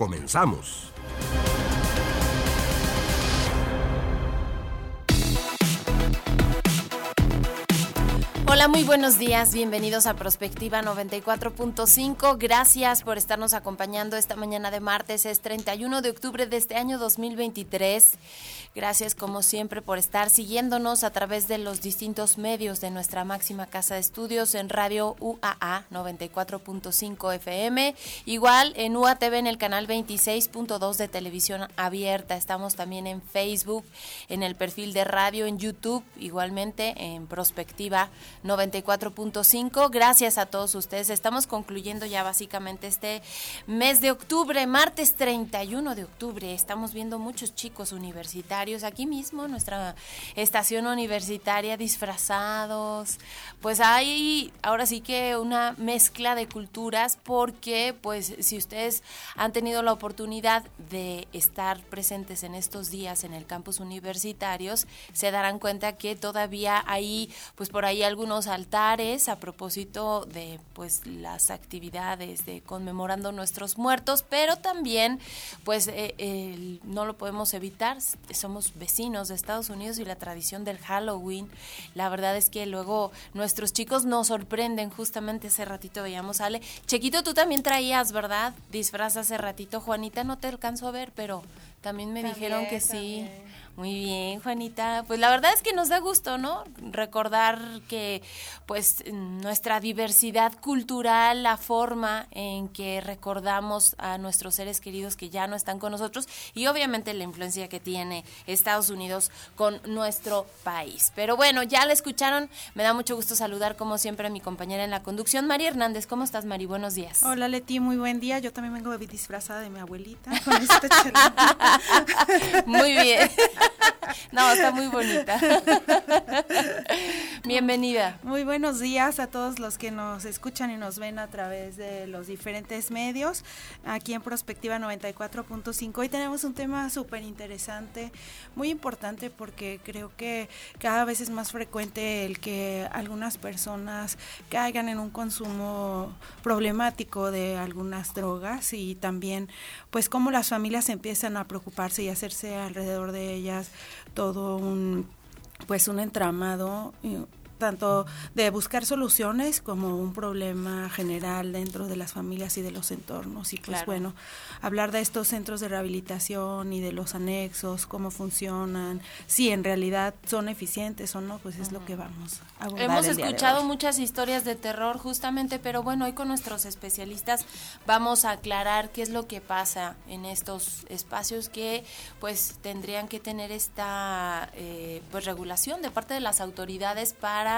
Comenzamos. Hola, muy buenos días. Bienvenidos a Prospectiva 94.5. Gracias por estarnos acompañando esta mañana de martes. Es 31 de octubre de este año 2023. Gracias como siempre por estar siguiéndonos a través de los distintos medios de nuestra máxima casa de estudios en Radio UAA 94.5 FM. Igual en UATV en el canal 26.2 de televisión abierta. Estamos también en Facebook, en el perfil de radio, en YouTube, igualmente en Prospectiva 94.5. Gracias a todos ustedes. Estamos concluyendo ya básicamente este mes de octubre, martes 31 de octubre. Estamos viendo muchos chicos universitarios aquí mismo, nuestra estación universitaria, disfrazados. Pues hay ahora sí que una mezcla de culturas porque pues si ustedes han tenido la oportunidad de estar presentes en estos días en el campus universitarios, se darán cuenta que todavía hay pues por ahí algunos altares a propósito de pues las actividades de conmemorando nuestros muertos, pero también pues eh, no lo podemos evitar, somos vecinos de Estados Unidos y la tradición del Halloween, la verdad es que luego nuestros chicos nos sorprenden, justamente hace ratito veíamos Ale, Chequito tú también traías, ¿verdad? Disfraz hace ratito, Juanita no te alcanzo a ver, pero también me dijeron que sí. Muy bien, Juanita. Pues la verdad es que nos da gusto, ¿no? Recordar que pues nuestra diversidad cultural, la forma en que recordamos a nuestros seres queridos que ya no están con nosotros y obviamente la influencia que tiene Estados Unidos con nuestro país. Pero bueno, ya la escucharon. Me da mucho gusto saludar como siempre a mi compañera en la conducción, María Hernández. ¿Cómo estás, Mari? Buenos días. Hola, Leti. Muy buen día. Yo también vengo disfrazada de mi abuelita muy bien. No, está muy bonita. Bienvenida. Muy buenos días a todos los que nos escuchan y nos ven a través de los diferentes medios. Aquí en Prospectiva 94.5. Hoy tenemos un tema súper interesante, muy importante porque creo que cada vez es más frecuente el que algunas personas caigan en un consumo problemático de algunas drogas y también pues cómo las familias empiezan a preocuparse y hacerse alrededor de ellas todo un pues un entramado tanto de buscar soluciones como un problema general dentro de las familias y de los entornos. Y pues bueno, hablar de estos centros de rehabilitación y de los anexos, cómo funcionan, si en realidad son eficientes o no, pues es lo que vamos a abordar. Hemos escuchado muchas historias de terror justamente, pero bueno, hoy con nuestros especialistas vamos a aclarar qué es lo que pasa en estos espacios que pues tendrían que tener esta eh, pues regulación de parte de las autoridades para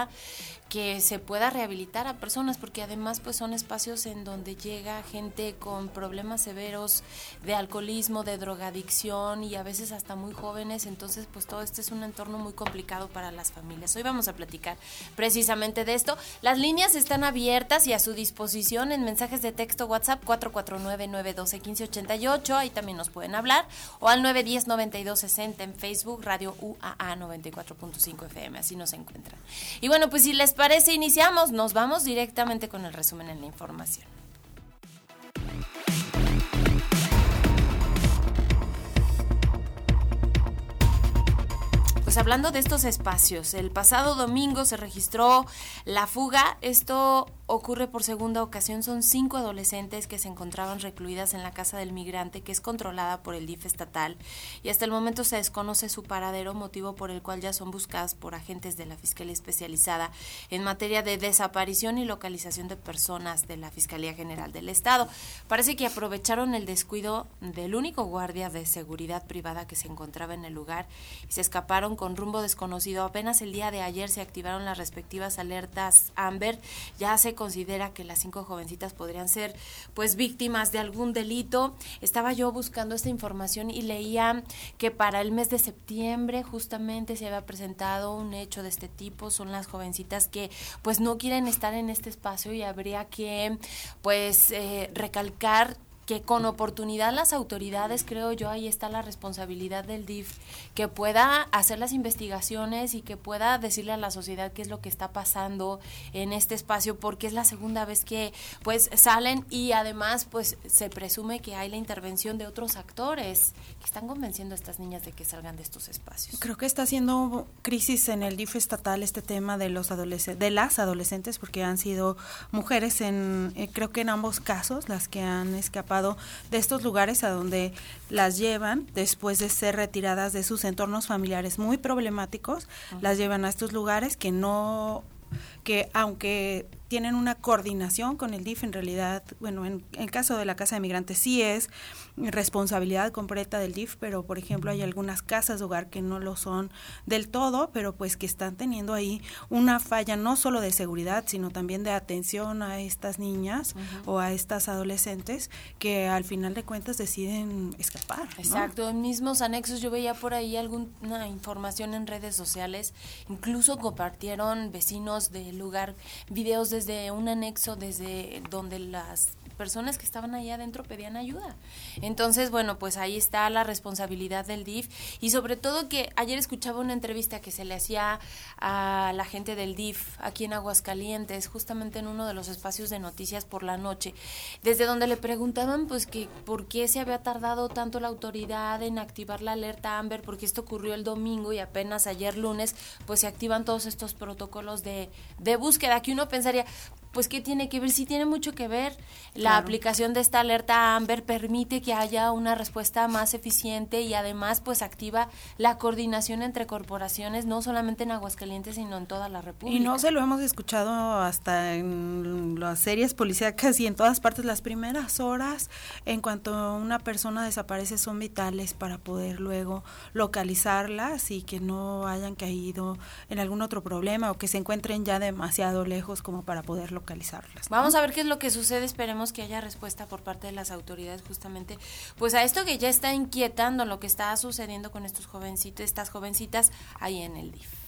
que se pueda rehabilitar a personas, porque además pues son espacios en donde llega gente con problemas severos de alcoholismo, de drogadicción y a veces hasta muy jóvenes, entonces pues todo este es un entorno muy complicado para las familias. Hoy vamos a platicar precisamente de esto. Las líneas están abiertas y a su disposición en mensajes de texto WhatsApp 449-912-1588, ahí también nos pueden hablar, o al 910-9260 en Facebook, Radio UAA 94.5 FM, así nos encuentran. Y bueno, pues si les parece, iniciamos. Nos vamos directamente con el resumen en la información. Pues hablando de estos espacios, el pasado domingo se registró la fuga. Esto ocurre por segunda ocasión. Son cinco adolescentes que se encontraban recluidas en la casa del migrante, que es controlada por el DIF estatal, y hasta el momento se desconoce su paradero, motivo por el cual ya son buscadas por agentes de la Fiscalía Especializada en materia de desaparición y localización de personas de la Fiscalía General del Estado. Parece que aprovecharon el descuido del único guardia de seguridad privada que se encontraba en el lugar y se escaparon con rumbo desconocido. Apenas el día de ayer se activaron las respectivas alertas Amber. Ya se considera que las cinco jovencitas podrían ser pues víctimas de algún delito. Estaba yo buscando esta información y leía que para el mes de septiembre justamente se había presentado un hecho de este tipo. Son las jovencitas que pues no quieren estar en este espacio y habría que pues eh, recalcar que con oportunidad las autoridades, creo yo, ahí está la responsabilidad del DIF, que pueda hacer las investigaciones y que pueda decirle a la sociedad qué es lo que está pasando en este espacio, porque es la segunda vez que pues salen y además pues se presume que hay la intervención de otros actores que están convenciendo a estas niñas de que salgan de estos espacios. Creo que está haciendo crisis en el DIF estatal este tema de los adolescentes, de las adolescentes, porque han sido mujeres en, eh, creo que en ambos casos, las que han escapado de estos lugares a donde las llevan después de ser retiradas de sus entornos familiares muy problemáticos, las llevan a estos lugares que no que aunque tienen una coordinación con el DIF, en realidad, bueno, en, el caso de la Casa de Migrantes sí es responsabilidad completa del DIF, pero por ejemplo hay algunas casas de hogar que no lo son del todo, pero pues que están teniendo ahí una falla no solo de seguridad, sino también de atención a estas niñas o a estas adolescentes que al final de cuentas deciden escapar. Exacto, en mismos anexos yo veía por ahí alguna información en redes sociales, incluso compartieron vecinos del lugar videos de desde un anexo, desde donde las personas que estaban ahí adentro pedían ayuda. Entonces, bueno, pues ahí está la responsabilidad del DIF y sobre todo que ayer escuchaba una entrevista que se le hacía a la gente del DIF aquí en Aguascalientes, justamente en uno de los espacios de noticias por la noche, desde donde le preguntaban pues que por qué se había tardado tanto la autoridad en activar la alerta Amber, porque esto ocurrió el domingo y apenas ayer lunes pues se activan todos estos protocolos de, de búsqueda, que uno pensaría, pues qué tiene que ver, sí tiene mucho que ver. La aplicación de esta alerta Amber permite que haya una respuesta más eficiente y además pues activa la coordinación entre corporaciones, no solamente en Aguascalientes, sino en toda la República. Y no se lo hemos escuchado hasta en las series policíacas y en todas partes. Las primeras horas en cuanto una persona desaparece son vitales para poder luego localizarlas y que no hayan caído en algún otro problema o que se encuentren ya demasiado lejos como para poderlo localizarlas. Vamos a ver qué es lo que sucede, esperemos que haya respuesta por parte de las autoridades justamente, pues a esto que ya está inquietando lo que está sucediendo con estos jovencitos, estas jovencitas ahí en el DIF.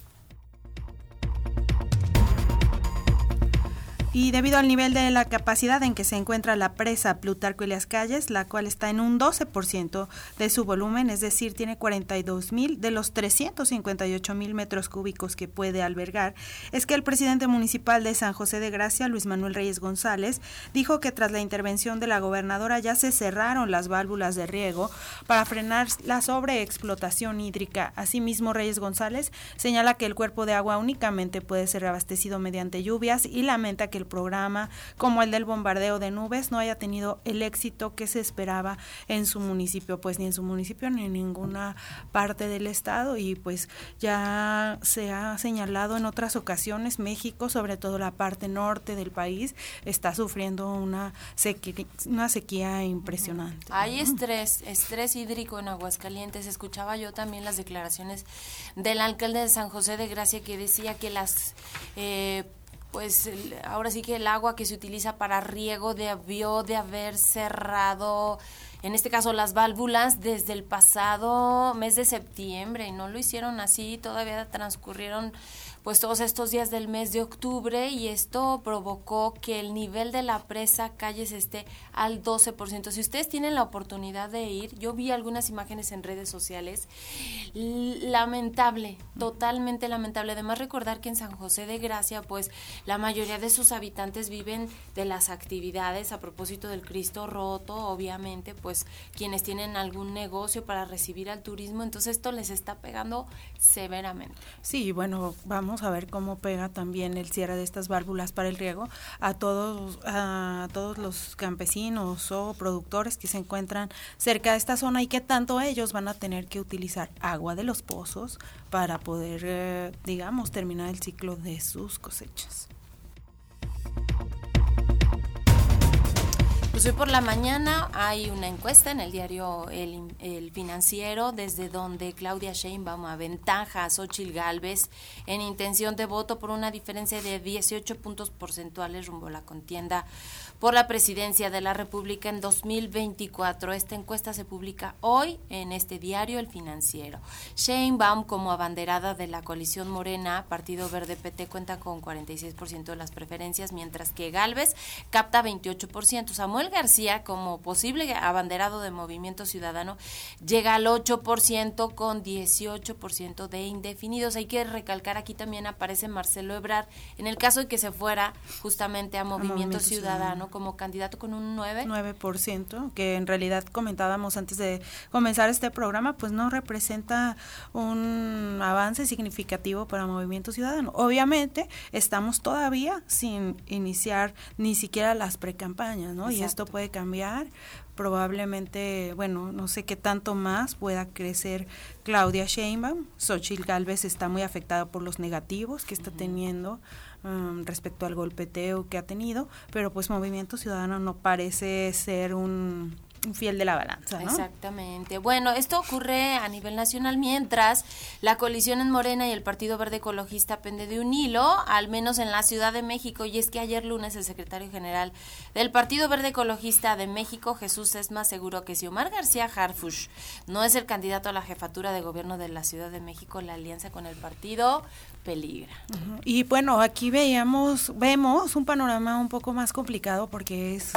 Y debido al nivel de la capacidad en que se encuentra la presa Plutarco y las calles, la cual está en un 12% de su volumen, es decir, tiene 42 mil de los 358 mil metros cúbicos que puede albergar, es que el presidente municipal de San José de Gracia, Luis Manuel Reyes González, dijo que tras la intervención de la gobernadora ya se cerraron las válvulas de riego para frenar la sobreexplotación hídrica. Asimismo, Reyes González señala que el cuerpo de agua únicamente puede ser abastecido mediante lluvias y lamenta que el programa como el del bombardeo de nubes no haya tenido el éxito que se esperaba en su municipio, pues ni en su municipio ni en ninguna parte del estado y pues ya se ha señalado en otras ocasiones México, sobre todo la parte norte del país, está sufriendo una sequía, una sequía impresionante. Hay estrés, estrés hídrico en Aguascalientes. Escuchaba yo también las declaraciones del alcalde de San José de Gracia que decía que las eh, pues ahora sí que el agua que se utiliza para riego debió de haber cerrado, en este caso las válvulas, desde el pasado mes de septiembre y no lo hicieron así, todavía transcurrieron pues todos estos días del mes de octubre y esto provocó que el nivel de la presa Calles esté al 12%. Si ustedes tienen la oportunidad de ir, yo vi algunas imágenes en redes sociales, lamentable, totalmente lamentable. Además recordar que en San José de Gracia, pues la mayoría de sus habitantes viven de las actividades a propósito del Cristo roto, obviamente, pues quienes tienen algún negocio para recibir al turismo, entonces esto les está pegando severamente. Sí, bueno, vamos a ver cómo pega también el cierre de estas válvulas para el riego a todos, a todos los campesinos o productores que se encuentran cerca de esta zona y que tanto ellos van a tener que utilizar agua de los pozos para poder, eh, digamos, terminar el ciclo de sus cosechas. Pues hoy por la mañana hay una encuesta en el diario El, Financiero, desde donde Claudia Sheinbaum aventaja a Xochitl Galvez en intención de voto por una diferencia de 18 puntos porcentuales rumbo a la contienda por la presidencia de la República en 2024. Esta encuesta se publica hoy en este diario El Financiero. Shane Baum, como abanderada de la coalición Morena, Partido Verde PT, cuenta con 46% de las preferencias, mientras que Galvez capta 28%. Samuel García, como posible abanderado de Movimiento Ciudadano, llega al 8% con 18% de indefinidos. Hay que recalcar aquí también aparece Marcelo Ebrard en el caso de que se fuera justamente a Movimiento, Ciudadano como candidato con un 9. 9%, que en realidad comentábamos antes de comenzar este programa, pues no representa un avance significativo para Movimiento Ciudadano. Obviamente, estamos todavía sin iniciar ni siquiera las precampañas, ¿no? Y esto puede cambiar probablemente, bueno, no sé qué tanto más pueda crecer Claudia Sheinbaum. Xochitl Galvez está muy afectada por los negativos que está teniendo Um, respecto al golpeteo que ha tenido, pero pues Movimiento Ciudadano no parece ser un fiel de la balanza. ¿no? Exactamente. Bueno, esto ocurre a nivel nacional mientras la coalición en Morena y el Partido Verde Ecologista pende de un hilo, al menos en la Ciudad de México, y es que ayer lunes el secretario general del Partido Verde Ecologista de México, Jesús Esma, aseguró que si Omar García Harfush no es el candidato a la jefatura de gobierno de la Ciudad de México, la alianza con el partido peligra. Y bueno, aquí veíamos, vemos un panorama un poco más complicado porque es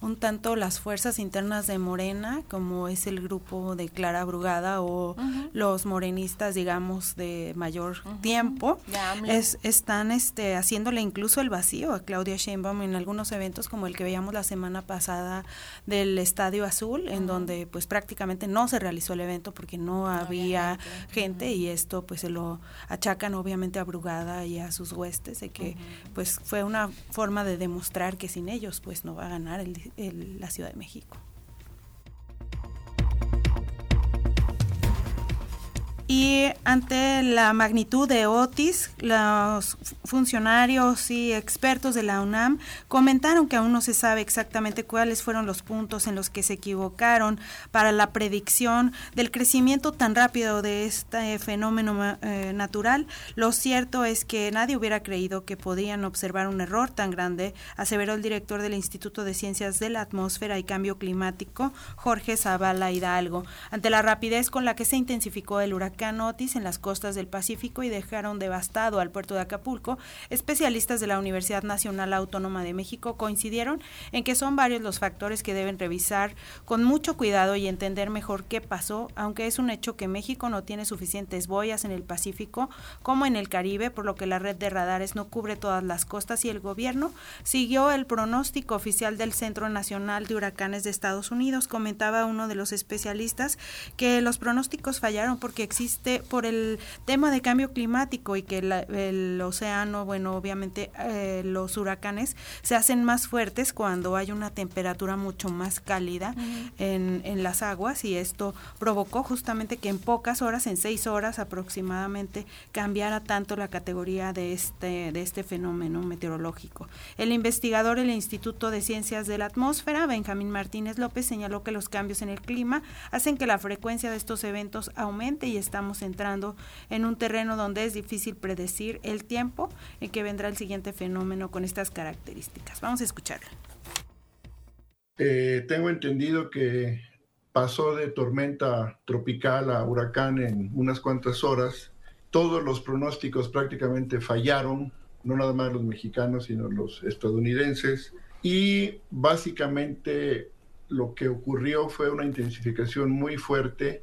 un tanto las fuerzas internas de Morena, como es el grupo de Clara Brugada o los morenistas, digamos, de mayor tiempo, es, están este, haciéndole incluso el vacío a Claudia Sheinbaum en algunos eventos como el que veíamos la semana pasada del Estadio Azul, en donde pues prácticamente no se realizó el evento porque no, había, gente, y esto pues se lo achacan obviamente a Brugada y a sus huestes de que pues fue una forma de demostrar que sin ellos pues no va a ganar el, la Ciudad de México. Y ante la magnitud de Otis, los funcionarios y expertos de la UNAM comentaron que aún no se sabe exactamente cuáles fueron los puntos en los que se equivocaron para la predicción del crecimiento tan rápido de este fenómeno eh, natural. Lo cierto es que nadie hubiera creído que podían observar un error tan grande, aseveró el director del Instituto de Ciencias de la Atmósfera y Cambio Climático, Jorge Zavala Hidalgo, ante la rapidez con la que se intensificó el huracán En las costas del Pacífico y dejaron devastado al puerto de Acapulco, especialistas de la Universidad Nacional Autónoma de México coincidieron en que son varios los factores que deben revisar con mucho cuidado y entender mejor qué pasó, aunque es un hecho que México no tiene suficientes boyas en el Pacífico como en el Caribe, por lo que la red de radares no cubre todas las costas y el gobierno siguió el pronóstico oficial del Centro Nacional de Huracanes de Estados Unidos. Comentaba uno de los especialistas que los pronósticos fallaron porque existe por el tema de cambio climático y que el océano, bueno, obviamente eh, los huracanes se hacen más fuertes cuando hay una temperatura mucho más cálida en, en las aguas y esto provocó justamente que en pocas horas, en seis horas aproximadamente, cambiara tanto la categoría de este, de este fenómeno meteorológico. El investigador del Instituto de Ciencias de la Atmósfera, Benjamín Martínez López, señaló que los cambios en el clima hacen que la frecuencia de estos eventos aumente y estamos entrando en un terreno donde es difícil predecir el tiempo en que vendrá el siguiente fenómeno con estas características. Vamos a escucharlo. Eh, tengo entendido que pasó de tormenta tropical a huracán en unas cuantas horas. Todos los pronósticos prácticamente fallaron, no nada más los mexicanos, sino los estadounidenses. Y básicamente lo que ocurrió fue una intensificación muy fuerte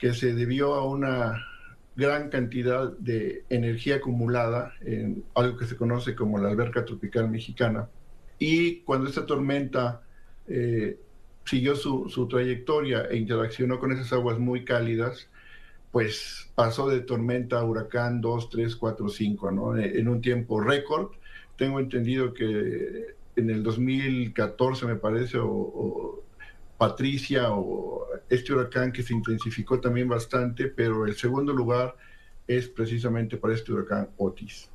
que se debió a una gran cantidad de energía acumulada en algo que se conoce como la alberca tropical mexicana. Y cuando esta tormenta eh, siguió su, trayectoria e interaccionó con esas aguas muy cálidas, pues pasó de tormenta a huracán 2, 3, 4, 5, ¿no? En un tiempo récord. Tengo entendido que en el 2014, me parece, o Patricia o este huracán que se intensificó también bastante, pero el segundo lugar es precisamente para este huracán Otis.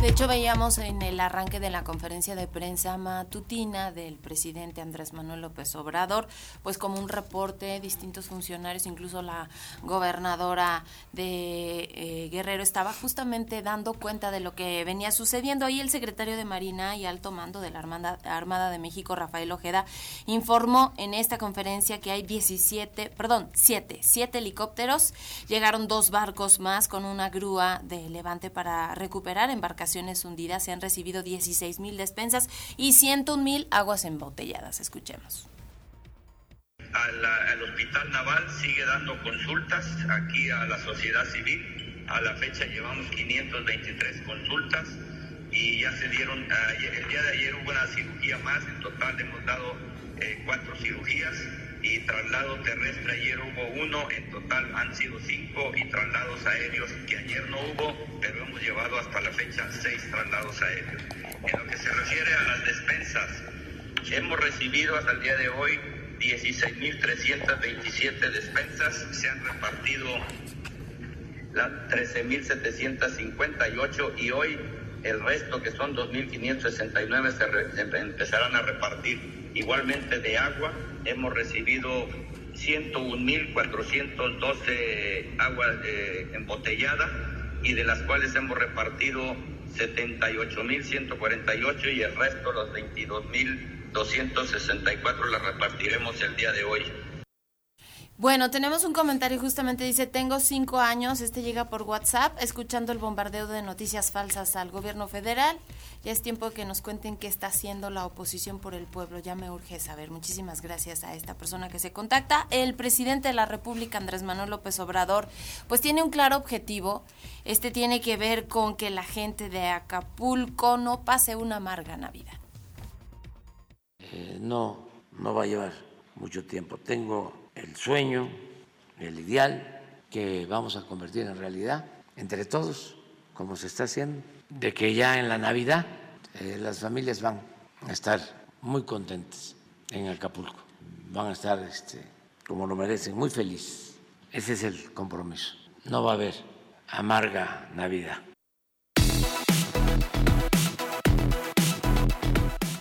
De hecho, veíamos en el arranque de la conferencia de prensa matutina del presidente Andrés Manuel López Obrador, pues como un reporte, distintos funcionarios, incluso la gobernadora de eh, Guerrero estaba justamente dando cuenta de lo que venía sucediendo. Ahí el secretario de Marina y alto mando de la Armada, Armada de México, Rafael Ojeda, informó en esta conferencia que hay 17, perdón, 7, 7 helicópteros, llegaron dos barcos más con una grúa de levante para recuperar embarcaciones hundidas, se han recibido 16 mil despensas y 101 mil aguas embotelladas. Escuchemos. el Hospital Naval sigue dando consultas aquí a la sociedad civil. A la fecha llevamos 523 consultas y ya se dieron, el día de ayer hubo una cirugía más, en total hemos dado eh, cuatro cirugías y traslado terrestre ayer hubo uno, en total han sido cinco y traslados aéreos que ayer no hubo, pero hemos llevado hasta la fecha seis traslados aéreos. En lo que se refiere a las despensas, hemos recibido hasta el día de hoy 16.327 despensas, se han repartido las 13.758 y hoy el resto, que son 2.569, se, se empezarán a repartir. Igualmente de agua, hemos recibido 101.412 aguas embotelladas y de las cuales hemos repartido 78.148 y el resto, los 22.264, las repartiremos el día de hoy. Bueno, tenemos un comentario justamente dice, tengo cinco años, este llega por WhatsApp, escuchando el bombardeo de noticias falsas al gobierno federal. Ya es tiempo que nos cuenten qué está haciendo la oposición por el pueblo. Ya me urge saber. Muchísimas gracias a esta persona que se contacta. El presidente de la República, Andrés Manuel López Obrador, pues tiene un claro objetivo. Este tiene que ver con que la gente de Acapulco no pase una amarga Navidad. Eh, no, no va a llevar mucho tiempo. Tengo el sueño, el ideal que vamos a convertir en realidad entre todos, como se está haciendo, de que ya en la Navidad eh, las familias van a estar muy contentas en Acapulco, van a estar este, como lo merecen, muy felices. Ese es el compromiso. No va a haber amarga Navidad.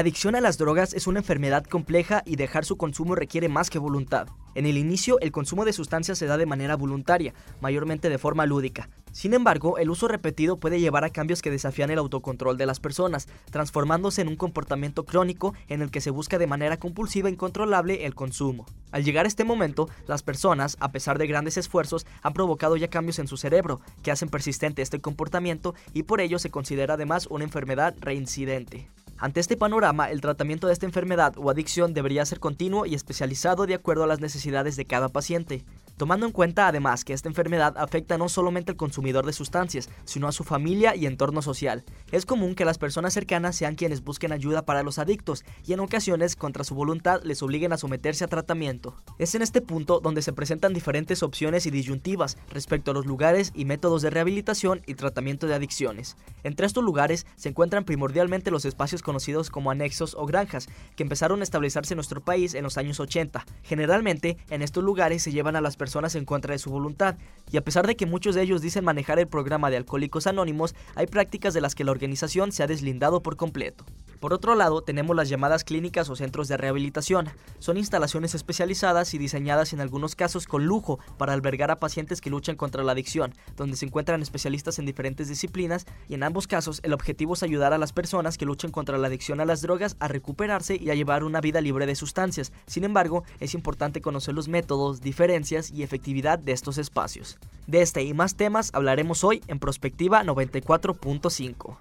La adicción a las drogas es una enfermedad compleja y dejar su consumo requiere más que voluntad. En el inicio, el consumo de sustancias se da de manera voluntaria, mayormente de forma lúdica. Sin embargo, el uso repetido puede llevar a cambios que desafían el autocontrol de las personas, transformándose en un comportamiento crónico en el que se busca de manera compulsiva e incontrolable el consumo. Al llegar a este momento, las personas, a pesar de grandes esfuerzos, han provocado ya cambios en su cerebro, que hacen persistente este comportamiento y por ello se considera además una enfermedad reincidente. Ante este panorama, el tratamiento de esta enfermedad o adicción debería ser continuo y especializado de acuerdo a las necesidades de cada paciente, tomando en cuenta además que esta enfermedad afecta no solamente al consumidor de sustancias, sino a su familia y entorno social. Es común que las personas cercanas sean quienes busquen ayuda para los adictos y en ocasiones, contra su voluntad, les obliguen a someterse a tratamiento. Es en este punto donde se presentan diferentes opciones y disyuntivas respecto a los lugares y métodos de rehabilitación y tratamiento de adicciones. Entre estos lugares se encuentran primordialmente los espacios conocidos como anexos o granjas, que empezaron a establecerse en nuestro país en los años 80. Generalmente, en estos lugares se llevan a las personas en contra de su voluntad, y a pesar de que muchos de ellos dicen manejar el programa de Alcohólicos Anónimos, hay prácticas de las que la organización se ha deslindado por completo. Por otro lado, tenemos las llamadas clínicas o centros de rehabilitación. Son instalaciones especializadas y diseñadas en algunos casos con lujo para albergar a pacientes que luchan contra la adicción, donde se encuentran especialistas en diferentes disciplinas y en ambos casos el objetivo es ayudar a las personas que luchan contra la adicción a las drogas a recuperarse y a llevar una vida libre de sustancias. Sin embargo, es importante conocer los métodos, diferencias y efectividad de estos espacios. De este y más temas hablaremos hoy en Prospectiva 94.5.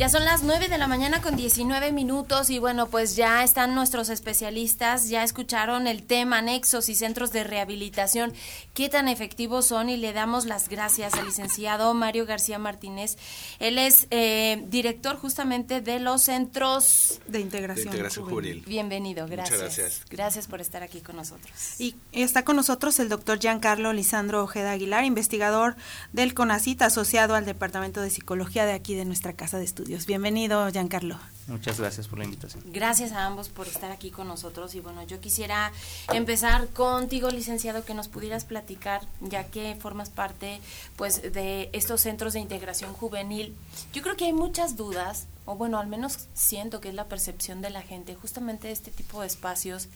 Ya son las 9 de la mañana con 19 minutos y bueno, pues ya están nuestros especialistas, ya escucharon el tema anexos y centros de rehabilitación, qué tan efectivos son y le damos las gracias al licenciado Mario García Martínez. Él es eh, director justamente de los centros de integración, juvenil. Bienvenido, gracias. Muchas gracias. Gracias por estar aquí con nosotros. Y está con nosotros el doctor Giancarlo Lisandro Ojeda Aguilar, investigador del CONACIT asociado al Departamento de Psicología de aquí de nuestra casa de estudios. Bienvenido, Giancarlo. Muchas gracias por la invitación. Gracias a ambos por estar aquí con nosotros. Y bueno, yo quisiera empezar contigo, licenciado, que nos pudieras platicar, ya que formas parte pues de estos centros de integración juvenil. Yo creo que hay muchas dudas, o bueno, al menos siento que es la percepción de la gente, justamente de este tipo de espacios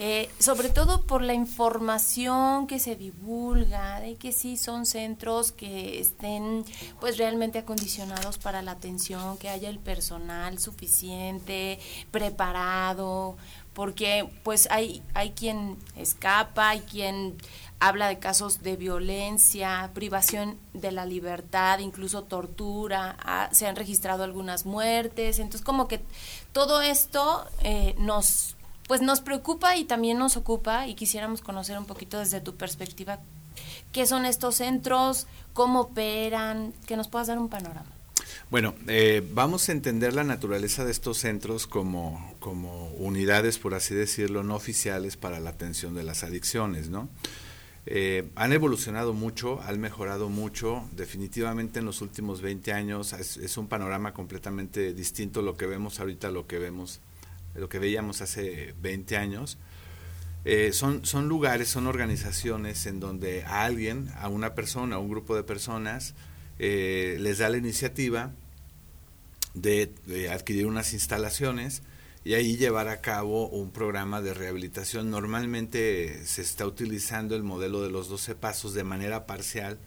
eh, sobre todo por la información que se divulga, de que sí son centros que estén pues realmente acondicionados para la atención, que haya el personal suficiente, preparado, porque pues hay, hay quien escapa, hay quien habla de casos de violencia, privación de la libertad, incluso tortura, se han registrado algunas muertes, entonces como que todo esto eh, nos pues nos preocupa y también nos ocupa y quisiéramos conocer un poquito desde tu perspectiva qué son estos centros, cómo operan, que nos puedas dar un panorama. Bueno, eh, vamos a entender la naturaleza de estos centros como, como unidades, por así decirlo, no oficiales para la atención de las adicciones, ¿no? Eh, han evolucionado mucho, han mejorado mucho, definitivamente en los últimos 20 años es, un panorama completamente distinto lo que vemos ahorita, lo que vemos lo que veíamos hace 20 años. Eh, son, son lugares, son organizaciones en donde a alguien, a una persona, a un grupo de personas, eh, les da la iniciativa de, adquirir unas instalaciones y ahí llevar a cabo un programa de rehabilitación. Normalmente se está utilizando el modelo de los 12 pasos de manera parcial.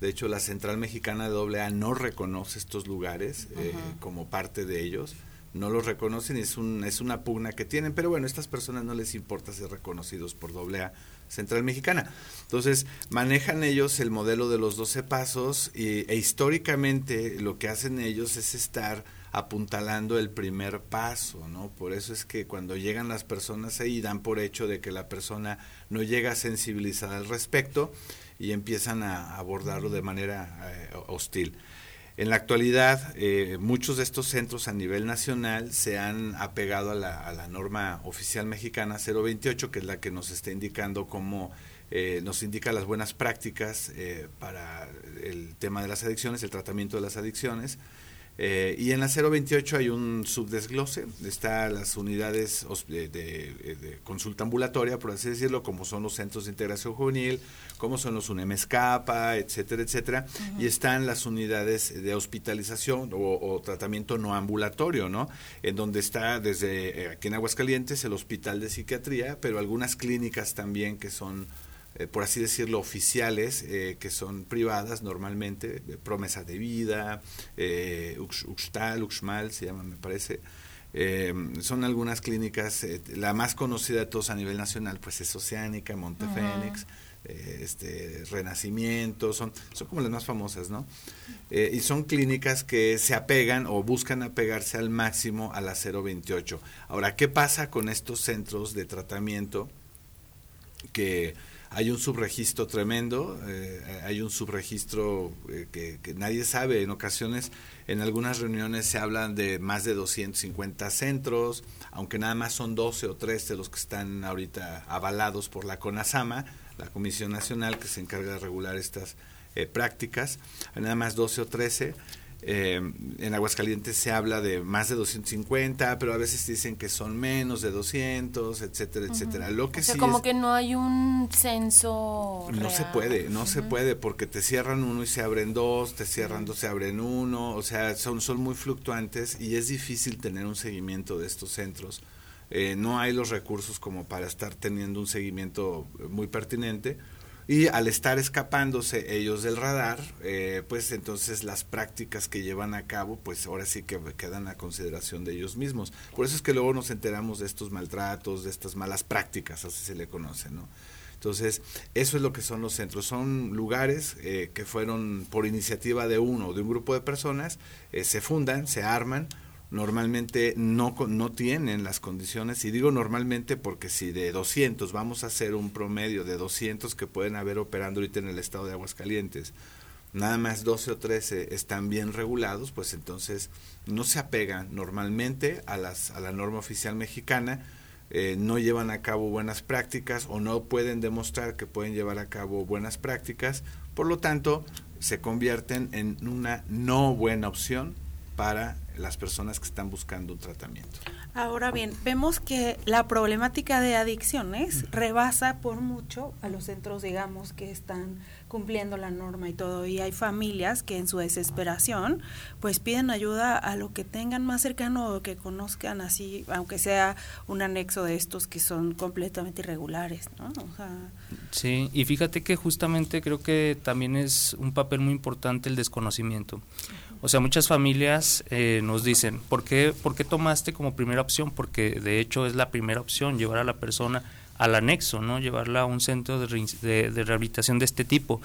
De hecho, la Central Mexicana de AA no reconoce estos lugares eh, como parte de ellos no los reconocen y es, un, es una pugna que tienen, pero bueno, a estas personas no les importa ser reconocidos por AA Central Mexicana. Entonces, manejan ellos el modelo de los 12 pasos y, e históricamente lo que hacen ellos es estar apuntalando el primer paso, ¿no? Por eso es que cuando llegan las personas ahí dan por hecho de que la persona no llega sensibilizada al respecto y empiezan a abordarlo de manera eh, hostil. En la actualidad, eh, muchos de estos centros a nivel nacional se han apegado a la, norma oficial mexicana 028, que es la que nos está indicando cómo eh, nos indica las buenas prácticas eh, para el tema de las adicciones, el tratamiento de las adicciones. Eh, y en la 028 hay un subdesglose, está las unidades de, consulta ambulatoria, por así decirlo, como son los centros de integración juvenil, como son los UNEMESCAPA, etcétera, etcétera, y están las unidades de hospitalización o, tratamiento no ambulatorio, ¿no? En donde está desde eh, aquí en Aguascalientes el Hospital de Psiquiatría, pero algunas clínicas también que son eh, por así decirlo, oficiales, eh, que son privadas normalmente, promesa de vida, eh, Uxtal, Uxmal se llama, me parece. Eh, son algunas clínicas, la más conocida de todos a nivel nacional, pues es Oceánica, Montefénix, este, Renacimiento, son, son como las más famosas, ¿no? y son clínicas que se apegan o buscan apegarse al máximo a la 028. Ahora, ¿qué pasa con estos centros de tratamiento que hay un subregistro tremendo, eh, hay un subregistro eh, que, nadie sabe. En ocasiones, en algunas reuniones se hablan de más de 250 centros, aunque nada más son 12 o 13 los que están ahorita avalados por la CONASAMA, la Comisión Nacional que se encarga de regular estas eh, prácticas, hay nada más 12 o 13. Eh, en Aguascalientes se habla de más de 250, pero a veces dicen que son menos de 200, etcétera, etcétera. Lo que o sea, como que no hay un censo. No se puede, no se puede, porque te cierran uno y se abren dos, te cierran dos, se abren uno, o sea, son, son muy fluctuantes y es difícil tener un seguimiento de estos centros. Eh, no hay los recursos como para estar teniendo un seguimiento muy pertinente y al estar escapándose ellos del radar, eh, pues entonces las prácticas que llevan a cabo, pues ahora sí que quedan a consideración de ellos mismos. Por eso es que luego nos enteramos de estos maltratos, de estas malas prácticas, así se le conoce, ¿no? Entonces, eso es lo que son los centros. Son lugares eh, que fueron por iniciativa de uno o de un grupo de personas, eh, se fundan, se arman, normalmente no, no tienen las condiciones, y digo normalmente porque si de 200 vamos a hacer un promedio de 200 que pueden haber operando ahorita en el estado de Aguascalientes, nada más 12 o 13 están bien regulados, pues entonces no se apegan normalmente a, las, a la norma oficial mexicana, eh, no llevan a cabo buenas prácticas o no pueden demostrar que pueden llevar a cabo buenas prácticas, por lo tanto se convierten en una no buena opción para las personas que están buscando un tratamiento. Ahora bien, vemos que la problemática de adicciones rebasa por mucho a los centros, digamos, que están cumpliendo la norma y todo. Y hay familias que en su desesperación, pues piden ayuda a lo que tengan más cercano o que conozcan así, aunque sea un anexo de estos que son completamente irregulares, ¿no? Sí, y fíjate que justamente creo que también es un papel muy importante el desconocimiento. O sea, muchas familias eh, nos dicen, ¿por qué, ¿por qué tomaste como primera opción? Porque de hecho es la primera opción llevar a la persona al anexo, ¿no? Llevarla a un centro de, de rehabilitación de este tipo.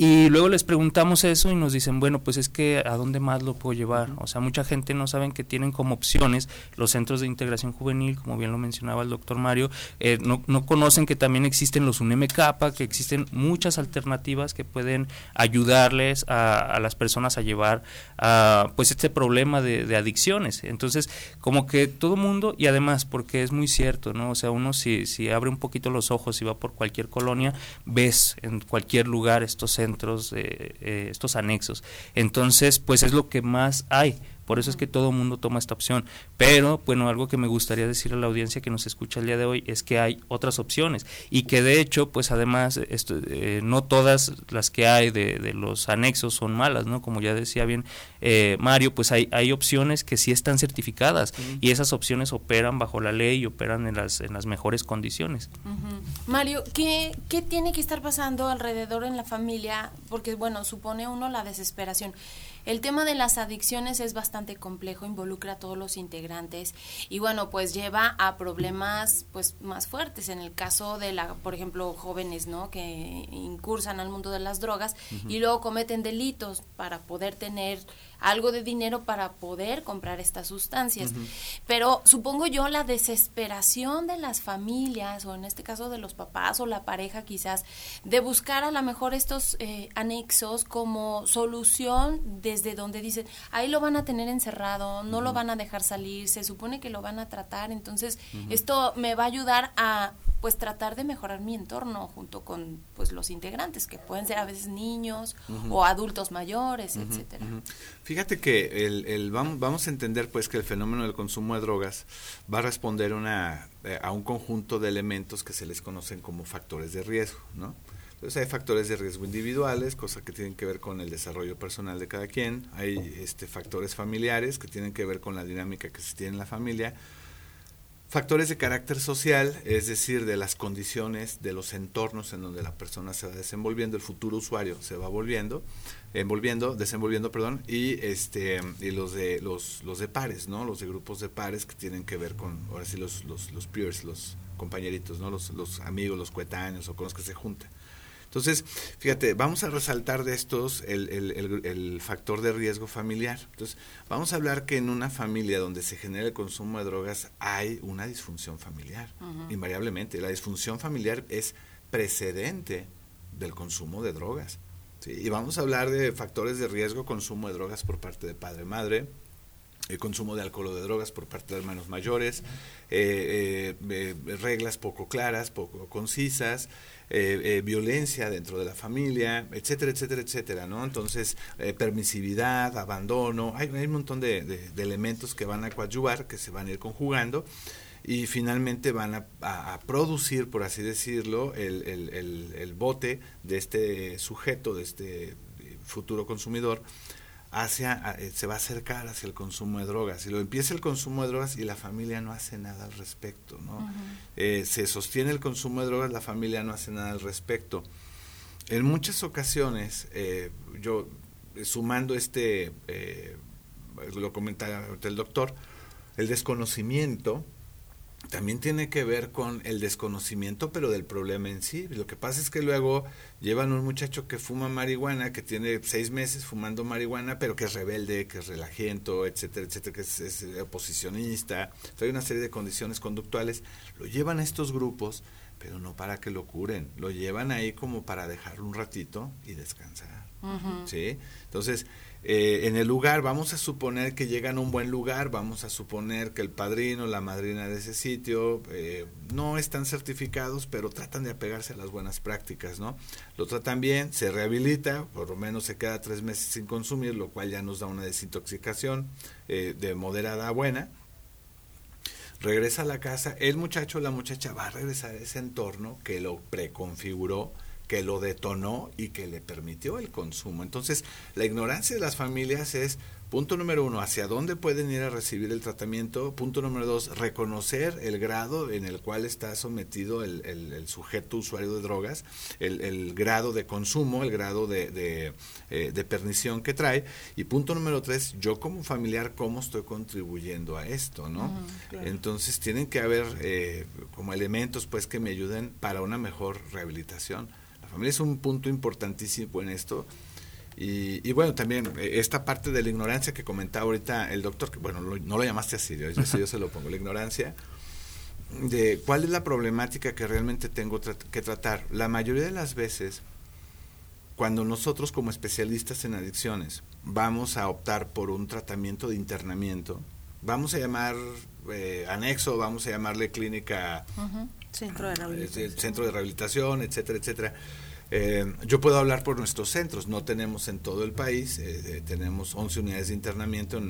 Y luego les preguntamos eso y nos dicen, bueno, pues es que ¿a dónde más lo puedo llevar? O sea, mucha gente no saben que tienen como opciones los centros de integración juvenil, como bien lo mencionaba el doctor Mario, eh, no, no, conocen que también existen los UNEMECAPA, que existen muchas alternativas que pueden ayudarles a, las personas a llevar a, pues este problema de, de, adicciones. Entonces, como que todo mundo, y además, porque es muy cierto, ¿no? O sea, uno si, si abre un poquito los ojos y va por cualquier colonia, ves en cualquier lugar estos centros centros, eh, estos anexos. Entonces, pues es lo que más hay. Por eso es que todo el mundo toma esta opción. Pero, bueno, algo que me gustaría decir a la audiencia que nos escucha el día de hoy es que hay otras opciones y que de hecho, pues además, esto, eh, no todas las que hay de, los anexos son malas, ¿no? Como ya decía bien eh, Mario, pues hay, hay opciones que sí están certificadas y esas opciones operan bajo la ley y operan en las, en las mejores condiciones. Mario, ¿qué, ¿qué tiene que estar pasando alrededor en la familia? Porque, bueno, supone uno la desesperación. El tema de las adicciones es bastante complejo, involucra a todos los integrantes y bueno, pues lleva a problemas pues más fuertes en el caso de la, por ejemplo, jóvenes, ¿no? que incursan al mundo de las drogas y luego cometen delitos para poder tener algo de dinero para poder comprar estas sustancias. Pero supongo yo la desesperación de las familias, o en este caso de los papás o la pareja quizás, de buscar a lo mejor estos eh, anexos como solución desde donde dicen, ahí lo van a tener encerrado, no lo van a dejar salir, se supone que lo van a tratar, entonces esto me va a ayudar a pues tratar de mejorar mi entorno junto con pues los integrantes que pueden ser a veces niños o adultos mayores, etcétera. Fíjate que el, el vamos, vamos, a entender pues que el fenómeno del consumo de drogas va a responder una, eh, a un conjunto de elementos que se les conocen como factores de riesgo, ¿no? Entonces hay factores de riesgo individuales, cosas que tienen que ver con el desarrollo personal de cada quien, hay este, factores familiares que tienen que ver con la dinámica que se tiene en la familia, Factores de carácter social, es decir, de las condiciones, de los entornos en donde la persona se va desenvolviendo, el futuro usuario se va volviendo, envolviendo, desenvolviendo, perdón, y este y los de los los de pares, ¿no? Los de grupos de pares que tienen que ver con ahora sí los los los peers, los compañeritos, ¿no? Los los amigos, los coetáneos o con los que se juntan. Entonces, fíjate, vamos a resaltar de estos el, el, el, factor de riesgo familiar. Entonces, vamos a hablar que en una familia donde se genera el consumo de drogas hay una disfunción familiar, invariablemente. La disfunción familiar es precedente del consumo de drogas. Y vamos a hablar de factores de riesgo, consumo de drogas por parte de padre-madre, el consumo de alcohol o de drogas por parte de hermanos mayores, eh, eh, eh, reglas poco claras, poco concisas, violencia dentro de la familia, etcétera, etcétera, etcétera, ¿no? Entonces, permisividad, abandono, hay, un montón de, elementos que van a coadyuvar, que se van a ir conjugando y finalmente van a, producir, por así decirlo, el bote de este sujeto, de este futuro consumidor, hacia, eh, se va a acercar hacia el consumo de drogas. Y lo empieza el consumo de drogas y la familia no hace nada al respecto. ¿no? Eh, se sostiene el consumo de drogas, la familia no hace nada al respecto. En muchas ocasiones, eh, yo sumando este, lo comentaba el doctor, el desconocimiento también tiene que ver con el desconocimiento, pero del problema en sí. Lo que pasa es que luego llevan un muchacho que fuma marihuana, que tiene seis meses fumando marihuana, pero que es rebelde, que es relajiento, etcétera, etcétera, que es, oposicionista. hay una serie de condiciones conductuales. Lo llevan a estos grupos, pero no para que lo curen. Lo llevan ahí como para dejarlo un ratito y descansar. ¿Sí? Entonces, eh, en el lugar, vamos a suponer que llegan a un buen lugar, vamos a suponer que el padrino, la madrina de ese sitio eh, no están certificados, pero tratan de apegarse a las buenas prácticas, ¿no? Lo tratan bien, se rehabilita, por lo menos se queda tres meses sin consumir, lo cual ya nos da una desintoxicación eh, de moderada a buena. Regresa a la casa, el muchacho o la muchacha va a regresar a ese entorno que lo preconfiguró que lo detonó y que le permitió el consumo. Entonces, la ignorancia de las familias es Punto número uno, hacia dónde pueden ir a recibir el tratamiento. Punto número dos, reconocer el grado en el cual está sometido el, sujeto usuario de drogas, el, grado de consumo, el grado de, eh, de, pernición que trae. Y punto número tres, yo como familiar, cómo estoy contribuyendo a esto, ¿no? Entonces tienen que haber eh, como elementos pues que me ayuden para una mejor rehabilitación familia es un punto importantísimo en esto. Y, bueno, también eh, esta parte de la ignorancia que comentaba ahorita el doctor, que bueno, no lo llamaste así, yo, yo, se lo pongo, la ignorancia de cuál es la problemática que realmente tengo que tratar. La mayoría de las veces, cuando nosotros como especialistas en adicciones vamos a optar por un tratamiento de internamiento, vamos a llamar eh, anexo, vamos a llamarle clínica Centro de rehabilitación. Centro de rehabilitación, etcétera, etcétera. Eh, yo puedo hablar por nuestros centros, no tenemos en todo el país, eh, eh, tenemos 11 unidades de internamiento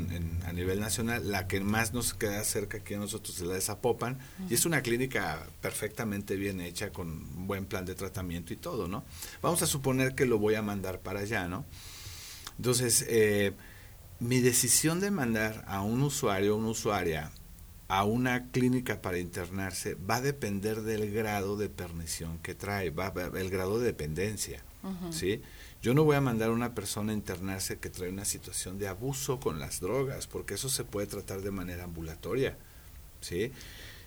a nivel nacional, la que más nos queda cerca aquí a nosotros es la de Zapopan, y es una clínica perfectamente bien hecha, con un buen plan de tratamiento y todo, ¿no? Vamos a suponer que lo voy a mandar para allá, ¿no? Entonces, mi decisión de mandar a un usuario o una usuaria a una clínica para internarse va a depender del grado de pernición que trae, va, el grado de dependencia, ¿sí? Yo no voy a mandar a una persona a internarse que trae una situación de abuso con las drogas, porque eso se puede tratar de manera ambulatoria, ¿sí?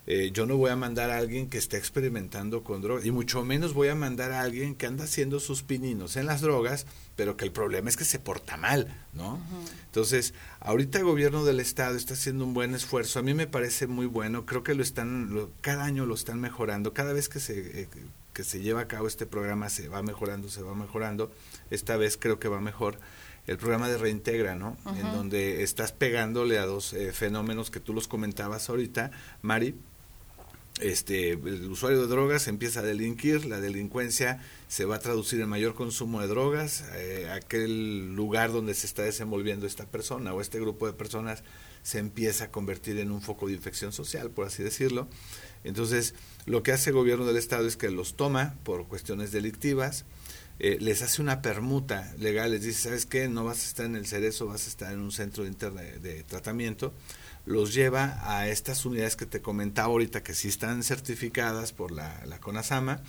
Eh, yo no voy a mandar a alguien que esté experimentando con drogas, y mucho menos voy a mandar a alguien que anda haciendo sus pininos en las drogas, pero que el problema es que se porta mal, ¿no? Entonces, ahorita el gobierno del estado está haciendo un buen esfuerzo, a mí me parece muy bueno, creo que lo están, cada año lo están mejorando, cada vez que se, eh, que se lleva a cabo este programa se va mejorando, se va mejorando, esta vez creo que va mejor el programa de Reintegra, ¿no? En donde estás pegándole a dos eh, fenómenos que tú los comentabas ahorita, Mari, este, el usuario de drogas empieza a delinquir, la delincuencia se va a traducir en mayor consumo de drogas, eh, aquel lugar donde se está desenvolviendo esta persona o este grupo de personas se empieza a convertir en un foco de infección social, por así decirlo. Entonces, lo que hace el gobierno del Estado es que los toma por cuestiones delictivas, eh, les hace una permuta legal, les dice, ¿sabes qué? No vas a estar en el cerezo, vas a estar en un centro de, de tratamiento los lleva a estas unidades que te comentaba ahorita que sí están certificadas por la, la CONASAMA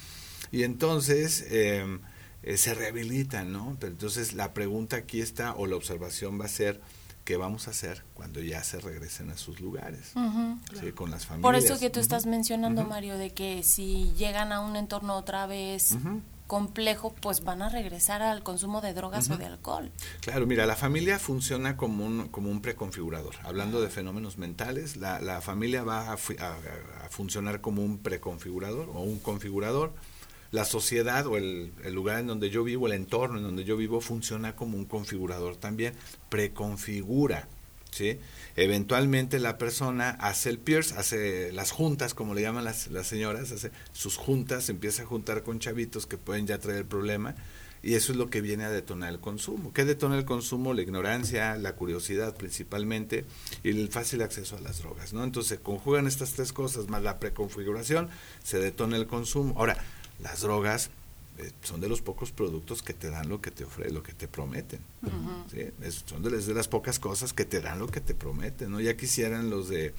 y entonces em, eh, se rehabilitan, ¿no? Pero entonces la pregunta aquí está o la observación va a ser qué vamos a hacer cuando ya se regresen a sus lugares, con las familias. Por eso que tú estás mencionando, Mario, de que si llegan a un entorno otra vez complejo, pues van a regresar al consumo de drogas o de alcohol. Claro, mira, la familia funciona como un, como un preconfigurador. Hablando de fenómenos mentales, la, la familia va a, funcionar como un preconfigurador o un configurador. La sociedad o el, el, lugar en donde yo vivo, el entorno en donde yo vivo, funciona como un configurador también, preconfigura. ¿sí? Eventualmente la persona hace el pierce, hace las juntas, como le llaman las, las señoras, hace sus juntas, empieza a juntar con chavitos que pueden ya traer el problema y eso es lo que viene a detonar el consumo. ¿Qué detona el consumo? La ignorancia, la curiosidad principalmente y el fácil acceso a las drogas, ¿no? Entonces conjugan estas tres cosas más la preconfiguración, se detona el consumo. Ahora, las drogas eh, son de los pocos productos que te dan lo que te ofrecen, lo que te prometen. son de las, pocas cosas que te dan lo que te prometen, ¿no? Ya quisieran los de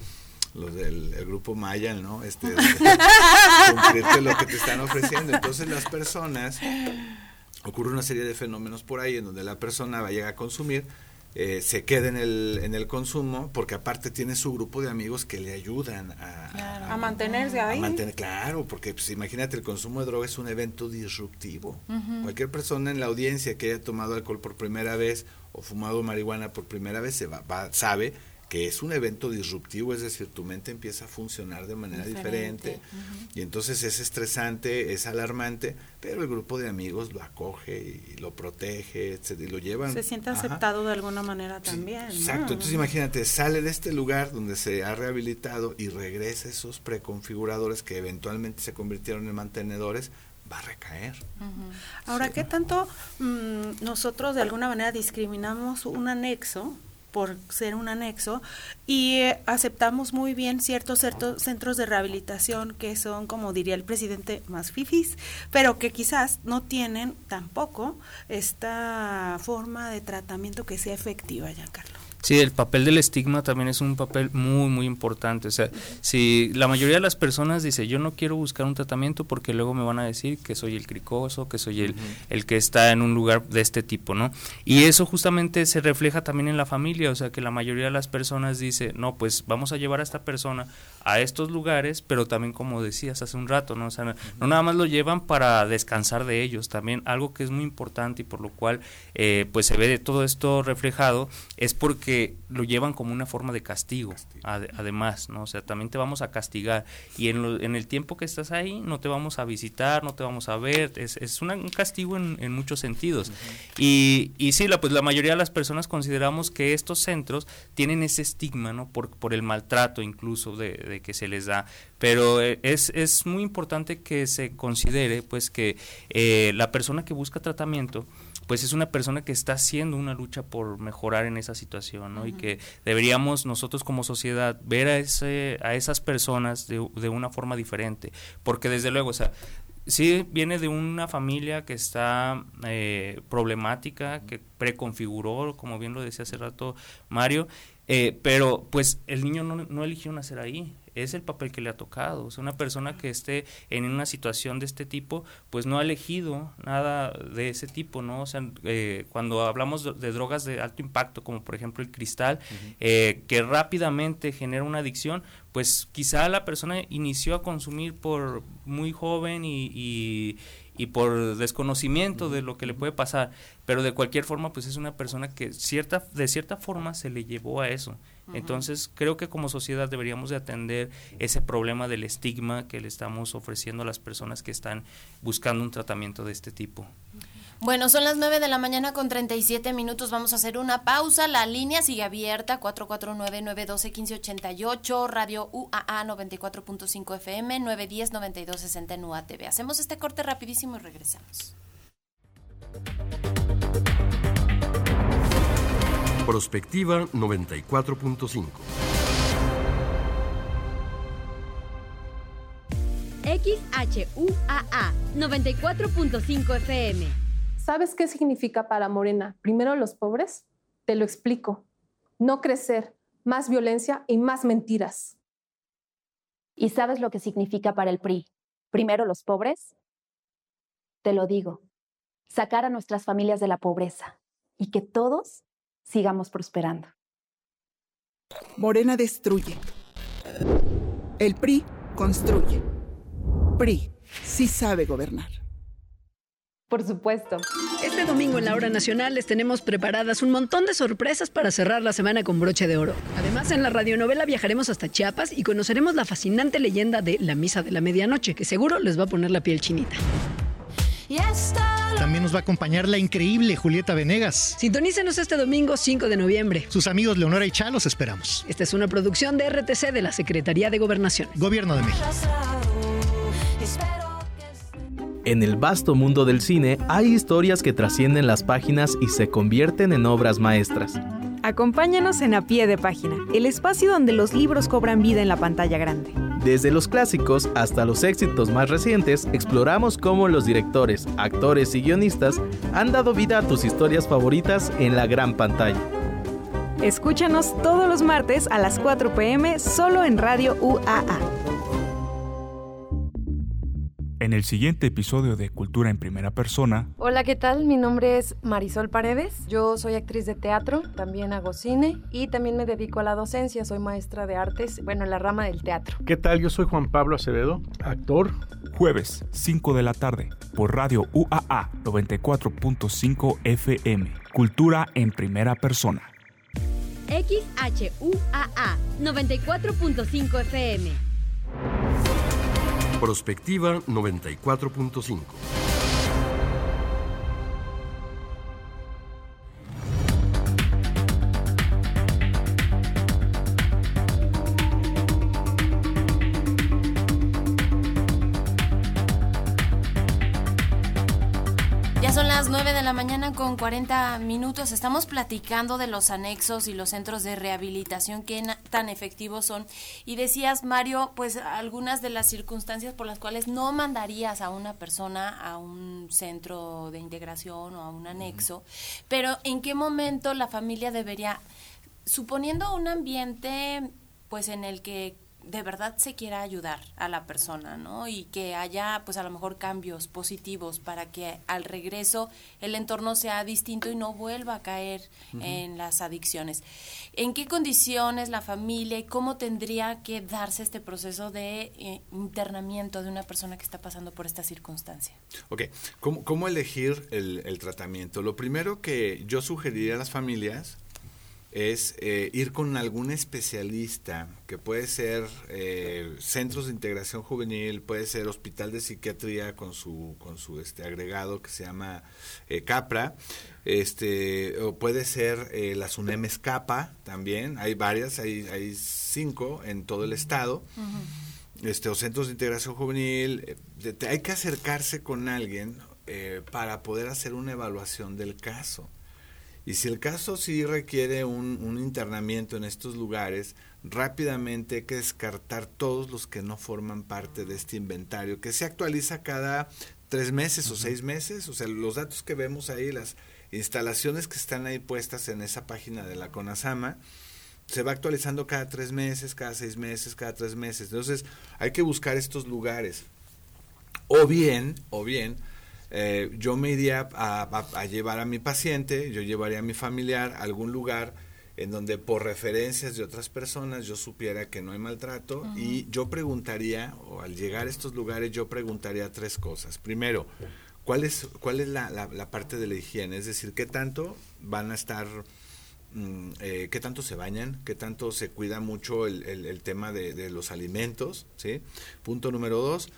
los del grupo Maya, ¿no? Este, cumplirte lo que te están ofreciendo. Entonces las personas, ocurre una serie de fenómenos por ahí en donde la persona va a llegar a consumir, eh, se quede en el, en el consumo, porque aparte tiene su grupo de amigos que le ayudan a, a, mantenerse ahí. mantener, claro, porque pues, imagínate, el consumo de droga es un evento disruptivo. Cualquier persona en la audiencia que haya tomado alcohol por primera vez o fumado marihuana por primera vez se va, va sabe que es un evento disruptivo, es decir, tu mente empieza a funcionar de manera diferente, y entonces es estresante, es alarmante, pero el grupo de amigos lo acoge y lo protege, y lo llevan. Se siente aceptado de alguna manera también. Exacto, entonces imagínate, sale de este lugar donde se ha rehabilitado y regresa esos preconfiguradores que eventualmente se convirtieron en mantenedores, va a recaer. Ahora, ¿qué tanto mm, nosotros de alguna manera discriminamos un anexo por ser un anexo y eh, aceptamos muy bien ciertos, ciertos centros de rehabilitación que son, como diría el presidente, más fifis, pero que quizás no tienen tampoco esta forma de tratamiento que sea efectiva, Giancarlo. Sí, el papel del estigma también es un papel muy, muy importante. O sea, si la mayoría de las personas dice, yo no quiero buscar un tratamiento porque luego me van a decir que soy el cricoso, que soy el, el que está en un lugar de este tipo, ¿no? Y eso justamente se refleja también en la familia, o sea, que la mayoría de las personas dice, no, pues vamos a llevar a esta persona a estos lugares, pero también como decías hace un rato, ¿no? O sea, no, nada más lo llevan para descansar de ellos, también algo que es muy importante y por lo cual eh, pues se ve de todo esto reflejado es porque lo llevan como una forma de castigo, además, ¿no? O sea, también te vamos a castigar y en, el tiempo que estás ahí no te vamos a visitar, no te vamos a ver, es, es un castigo en, muchos sentidos. y, y sí, la, pues la mayoría de las personas consideramos que estos centros tienen ese estigma, ¿no? Por, por el maltrato incluso de, que se les da, pero eh, es, es muy importante que se considere, pues, que eh, la persona que busca tratamiento, pues es una persona que está haciendo una lucha por mejorar en esa situación, ¿no? Y que deberíamos nosotros como sociedad ver a, ese, a esas personas de, de una forma diferente, porque desde luego, o sea, sí viene de una familia que está eh, problemática, que preconfiguró, como bien lo decía hace rato Mario, eh, pero pues el niño no, no eligió nacer ahí, es el papel que le ha tocado. O sea, una persona que esté en una situación de este tipo, pues no ha elegido nada de ese tipo, ¿no? O sea, eh, cuando hablamos de, drogas de alto impacto, como por ejemplo el cristal, eh, que rápidamente genera una adicción, pues quizá la persona inició a consumir por muy joven y, y por desconocimiento de lo que le puede pasar, pero de cualquier forma pues es una persona que cierta de cierta forma se le llevó a eso. Entonces, creo que como sociedad deberíamos de atender ese problema del estigma que le estamos ofreciendo a las personas que están buscando un tratamiento de este tipo. Bueno, son las 9 de la mañana con 37 minutos. Vamos a hacer una pausa. La línea sigue abierta, 449-912-1588, radio UAA 94.5 FM, 910-9260 en UATV. Hacemos este corte rapidísimo y regresamos. Prospectiva 94.5. XHUAA 94.5 FM. ¿Sabes qué significa para Morena? Primero los pobres. Te lo explico. No crecer, más violencia y más mentiras. ¿Y sabes lo que significa para el PRI? Primero los pobres. Te lo digo. Sacar a nuestras familias de la pobreza y que todos sigamos prosperando. Morena destruye. El PRI construye. PRI sí sabe gobernar. Por supuesto. Este domingo en la hora nacional les tenemos preparadas un montón de sorpresas para cerrar la semana con broche de oro. Además, en la radionovela viajaremos hasta Chiapas y conoceremos la fascinante leyenda de La Misa de la Medianoche, que seguro les va a poner la piel chinita. También nos va a acompañar la increíble Julieta Venegas. Sintonícenos este domingo 5 de noviembre. Sus amigos Leonora y Chá los esperamos. Esta es una producción de RTC de la Secretaría de Gobernación. Gobierno de México. En el vasto mundo del cine hay historias que trascienden las páginas y se convierten en obras maestras. Acompáñanos en A Pie de Página, el espacio donde los libros cobran vida en la pantalla grande. Desde los clásicos hasta los éxitos más recientes, exploramos cómo los directores, actores y guionistas han dado vida a tus historias favoritas en la gran pantalla. Escúchanos todos los martes a las 4 pm solo en Radio UAA. En el siguiente episodio de Cultura en Primera Persona. Hola, ¿qué tal? Mi nombre es Marisol Paredes. Yo soy actriz de teatro, también hago cine y también me dedico a la docencia. Soy maestra de artes, bueno, en la rama del teatro. ¿Qué tal? Yo soy Juan Pablo Acevedo, actor. Jueves, 5 de la tarde, por Radio UAA 94.5 FM. Cultura en Primera Persona. XHUAA 94.5 FM. Prospectiva 94.5. la mañana con 40 minutos. Estamos platicando de los anexos y los centros de rehabilitación, que tan efectivos son. Y decías, Mario, pues algunas de las circunstancias por las cuales no mandarías a una persona a un centro de integración o a un anexo, pero ¿en qué momento la familia debería, suponiendo un ambiente pues en el que de verdad se quiera ayudar a la persona, ¿no? Y que haya, pues a lo mejor cambios positivos para que al regreso el entorno sea distinto y no vuelva a caer en las adicciones. ¿En qué condiciones la familia y cómo tendría que darse este proceso de eh, internamiento de una persona que está pasando por esta circunstancia? Ok, ¿cómo, cómo elegir el, el tratamiento? Lo primero que yo sugeriría a las familias es eh, ir con algún especialista, que puede ser eh, centros de integración juvenil, puede ser hospital de psiquiatría con su, con su este, agregado que se llama eh, CAPRA, este, o puede ser la SUNEM Escapa también, hay varias, hay, hay cinco en todo el estado. Este, o centros de integración juvenil, hay que acercarse con alguien para poder hacer una evaluación del caso. Y si el caso sí requiere un, internamiento en estos lugares, rápidamente hay que descartar todos los que no forman parte de este inventario, que se actualiza cada tres meses o seis meses. O sea, los datos que vemos ahí, las instalaciones que están ahí puestas en esa página de la CONASAMA, se va actualizando cada tres meses, cada seis meses, cada tres meses. Entonces, hay que buscar estos lugares. O bien, o bien, eh, yo me iría a, llevar a mi paciente, yo llevaría a mi familiar a algún lugar en donde por referencias de otras personas yo supiera que no hay maltrato y yo preguntaría, o al llegar a estos lugares yo preguntaría tres cosas. Primero, ¿cuál es, cuál es la, la, parte de la higiene? Es decir, ¿qué tanto van a estar... Mm, eh, qué tanto se bañan, qué tanto se cuida mucho el, el, tema de, de, los alimentos, ¿sí? Punto número dos,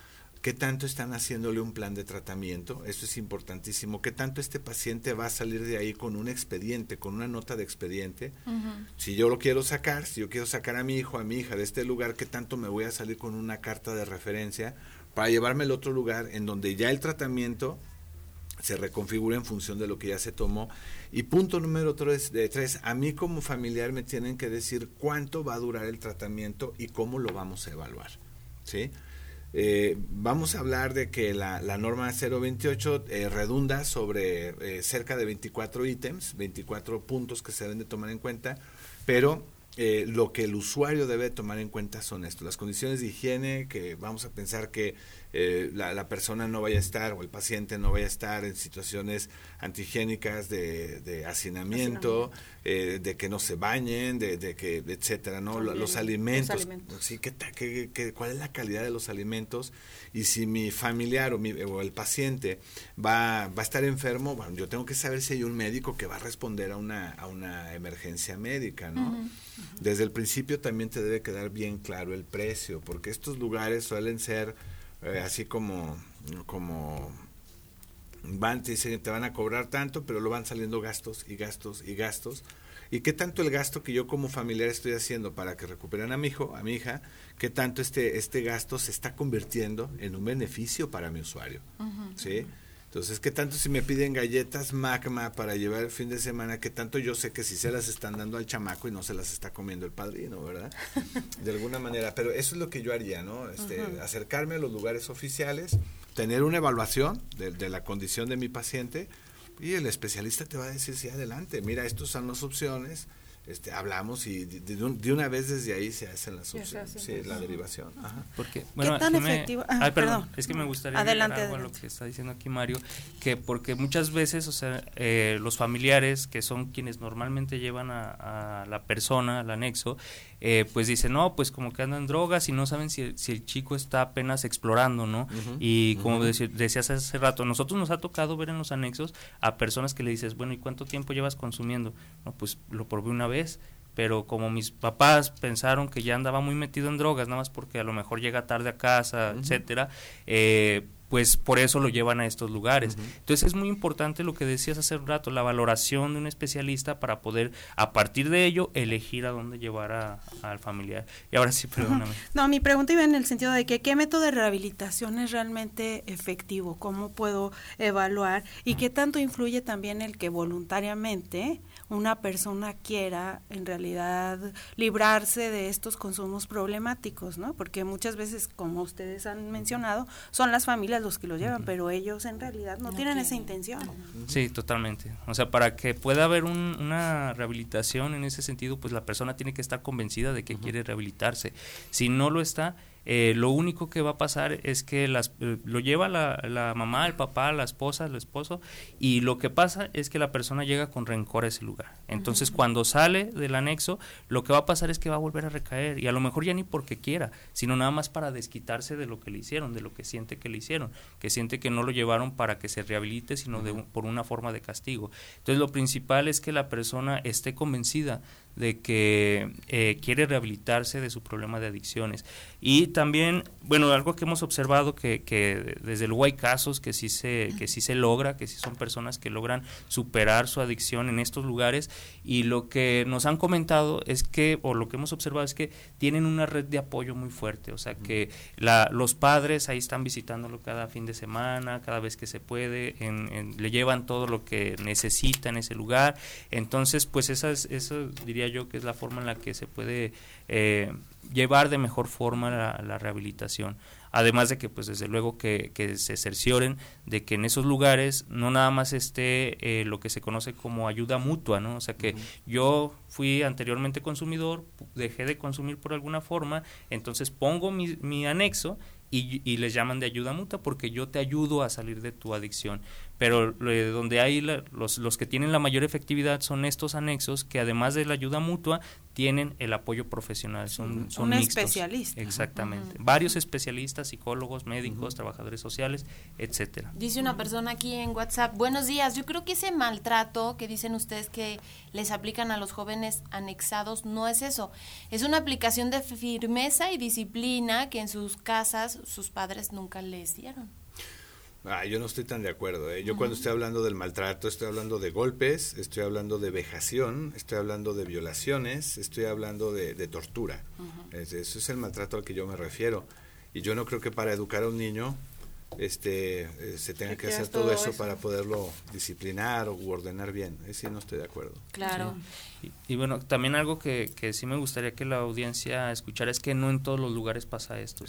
qué tanto están haciéndole un plan de tratamiento, eso es importantísimo, qué tanto este paciente va a salir de ahí con un expediente, con una nota de expediente. Si yo lo quiero sacar, si yo quiero sacar a mi hijo, a mi hija de este lugar, qué tanto me voy a salir con una carta de referencia para llevarme al otro lugar en donde ya el tratamiento se reconfigura en función de lo que ya se tomó. Y punto número tres, de tres, a mí como familiar me tienen que decir cuánto va a durar el tratamiento y cómo lo vamos a evaluar. ¿Sí? Eh, vamos a hablar de que la, norma 028 eh, redunda sobre eh, cerca de 24 ítems, 24 puntos que se deben de tomar en cuenta, pero lo que el usuario debe tomar en cuenta son esto, las condiciones de higiene, que vamos a pensar que eh, la, persona no vaya a estar o el paciente no vaya a estar en situaciones antihigiénicas de, hacinamiento, eh, de que no se bañen, de, que, etcétera, ¿no? Los, alimentos, Sí, ¿qué, cuál es la calidad de los alimentos? Y si mi familiar o, mi, o el paciente va, va a estar enfermo, bueno, yo tengo que saber si hay un médico que va a responder a una, a una emergencia médica, ¿no? Desde el principio también te debe quedar bien claro el precio, porque estos lugares suelen ser eh, así como, como van, te dicen, te van a cobrar tanto, pero lo van saliendo gastos y gastos y gastos. ¿Y qué tanto el gasto que yo como familiar estoy haciendo para que recuperen a mi hijo, a mi hija, qué tanto este, este gasto se está convirtiendo en un beneficio para mi usuario? ¿Sí? Entonces, ¿qué tanto si me piden galletas magma para llevar el fin de semana? ¿Qué tanto yo sé que si se las están dando al chamaco y no se las está comiendo el padrino, verdad? De alguna manera. Pero eso es lo que yo haría, ¿no? Este, Acercarme a los lugares oficiales, tener una evaluación de, la condición de mi paciente y el especialista te va a decir, sí, adelante, mira, estas son las opciones, este, hablamos y de, una vez desde ahí se hacen las opciones, sí, la derivación. Porque, bueno, ¿Qué tan efectivo? Ah, perdón, es que me gustaría adelante, algo a lo que está diciendo aquí Mario, que porque muchas veces, o sea, eh, los familiares que son quienes normalmente llevan a, la persona al anexo, eh, pues dicen, no, pues como que andan drogas y no saben si, si el chico está apenas explorando, ¿no? y como decías hace rato, nosotros nos ha tocado ver en los anexos a personas que le dices, bueno, ¿y cuánto tiempo llevas consumiendo? No, pues lo probé una vez pero como mis papás pensaron que ya andaba muy metido en drogas, nada más porque a lo mejor llega tarde a casa, etcétera, eh, pues por eso lo llevan a estos lugares. Entonces es muy importante lo que decías hace un rato, la valoración de un especialista para poder a partir de ello elegir a dónde llevar al familiar. Y ahora sí, perdóname. No, mi pregunta iba en el sentido de que qué método de rehabilitación es realmente efectivo, cómo puedo evaluar y qué tanto influye también el que voluntariamente una persona quiera en realidad librarse de estos consumos problemáticos, ¿no? Porque muchas veces, como ustedes han mencionado, son las familias los que los llevan, pero ellos en realidad no, tienen esa intención. Sí, totalmente. O sea, para que pueda haber una rehabilitación en ese sentido, pues la persona tiene que estar convencida de que quiere rehabilitarse. Si no lo está, eh, lo único que va a pasar es que las, eh, lo lleva la, la, mamá, el papá, la esposa, el esposo, y lo que pasa es que la persona llega con rencor a ese lugar. Entonces, cuando sale del anexo, lo que va a pasar es que va a volver a recaer, y a lo mejor ya ni porque quiera, sino nada más para desquitarse de lo que le hicieron, de lo que siente que le hicieron, que siente que no lo llevaron para que se rehabilite, sino de, por una forma de castigo. Entonces, lo principal es que la persona esté convencida de que eh, quiere rehabilitarse de su problema de adicciones. Y también, bueno, algo que hemos observado que, que desde luego hay casos que sí, se, que sí se logra, que sí son personas que logran superar su adicción en estos lugares y lo que nos han comentado es que, o lo que hemos observado es que tienen una red de apoyo muy fuerte, o sea que la, los padres ahí están visitándolo cada fin de semana, cada vez que se puede, le llevan todo lo que necesita en ese lugar, entonces pues esa es, eso diría yo que es la forma en la que se puede eh, llevar de mejor forma la, rehabilitación. Además de que, pues desde luego que, se cercioren de que en esos lugares no nada más esté eh, lo que se conoce como ayuda mutua, ¿no? O sea que yo fui anteriormente consumidor, dejé de consumir por alguna forma, entonces pongo mi, mi anexo y, y, les llaman de ayuda mutua porque yo te ayudo a salir de tu adicción pero donde hay los, los que tienen la mayor efectividad son estos anexos que además de la ayuda mutua tienen el apoyo profesional, son, son Un especialista. Exactamente. Varios especialistas, psicólogos, médicos, trabajadores sociales, etcétera. Dice una persona aquí en WhatsApp, buenos días, yo creo que ese maltrato que dicen ustedes que les aplican a los jóvenes anexados no es eso, es una aplicación de firmeza y disciplina que en sus casas sus padres nunca les dieron. Ah, yo no estoy tan de acuerdo. ¿eh? Yo cuando estoy hablando del maltrato, estoy hablando de golpes, estoy hablando de vejación, estoy hablando de violaciones, estoy hablando de, tortura. Eso es el maltrato al que yo me refiero. Y yo no creo que para educar a un niño este eh, se tenga que hacer todo, eso, para poderlo disciplinar o ordenar bien. sí no estoy de acuerdo. Claro. Y, bueno, también algo que, que sí me gustaría que la audiencia escuchara es que no en todos los lugares pasa esto.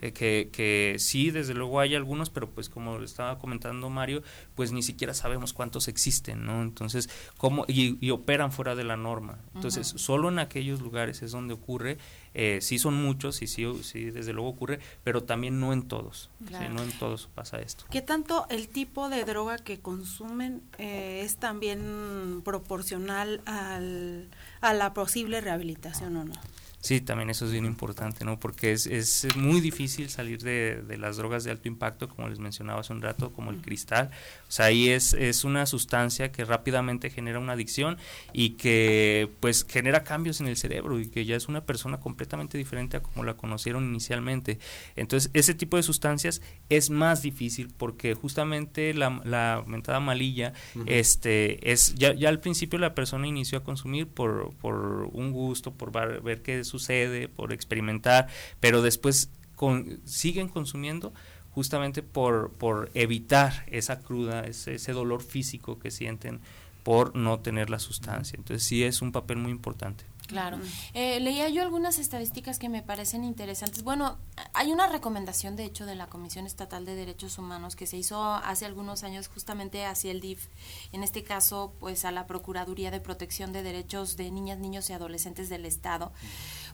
Eh, que, que sí, desde luego hay algunos, pero pues como estaba comentando Mario, pues ni siquiera sabemos cuántos existen, ¿no? Entonces, ¿cómo? Y, operan fuera de la norma. Entonces, solo en aquellos lugares es donde ocurre eh, sí son muchos y sí, sí, desde luego ocurre, pero también no en todos. no en todos pasa esto. ¿Qué tanto el tipo de droga que consumen eh, es también proporcional al, a la posible rehabilitación o no? Sí, también eso es bien importante, ¿no? Porque es, es muy difícil salir de, de, las drogas de alto impacto, como les mencionaba hace un rato, como el cristal. O sea, ahí es, es una sustancia que rápidamente genera una adicción y que pues genera cambios en el cerebro y que ya es una persona completamente diferente a como la conocieron inicialmente. Entonces, ese tipo de sustancias es más difícil porque justamente la, la aumentada malilla, este, es, ya, ya al principio la persona inició a consumir por, por un gusto, por ver, ver que sucede, por experimentar, pero después con, siguen consumiendo justamente por, por evitar esa cruda, ese, ese dolor físico que sienten por no tener la sustancia. Entonces sí es un papel muy importante. Claro. Eh, leía yo algunas estadísticas que me parecen interesantes. Bueno, hay una recomendación, de hecho, de la Comisión Estatal de Derechos Humanos que se hizo hace algunos años justamente hacia el DIF, en este caso, pues a la Procuraduría de Protección de Derechos de Niñas, Niños y Adolescentes del Estado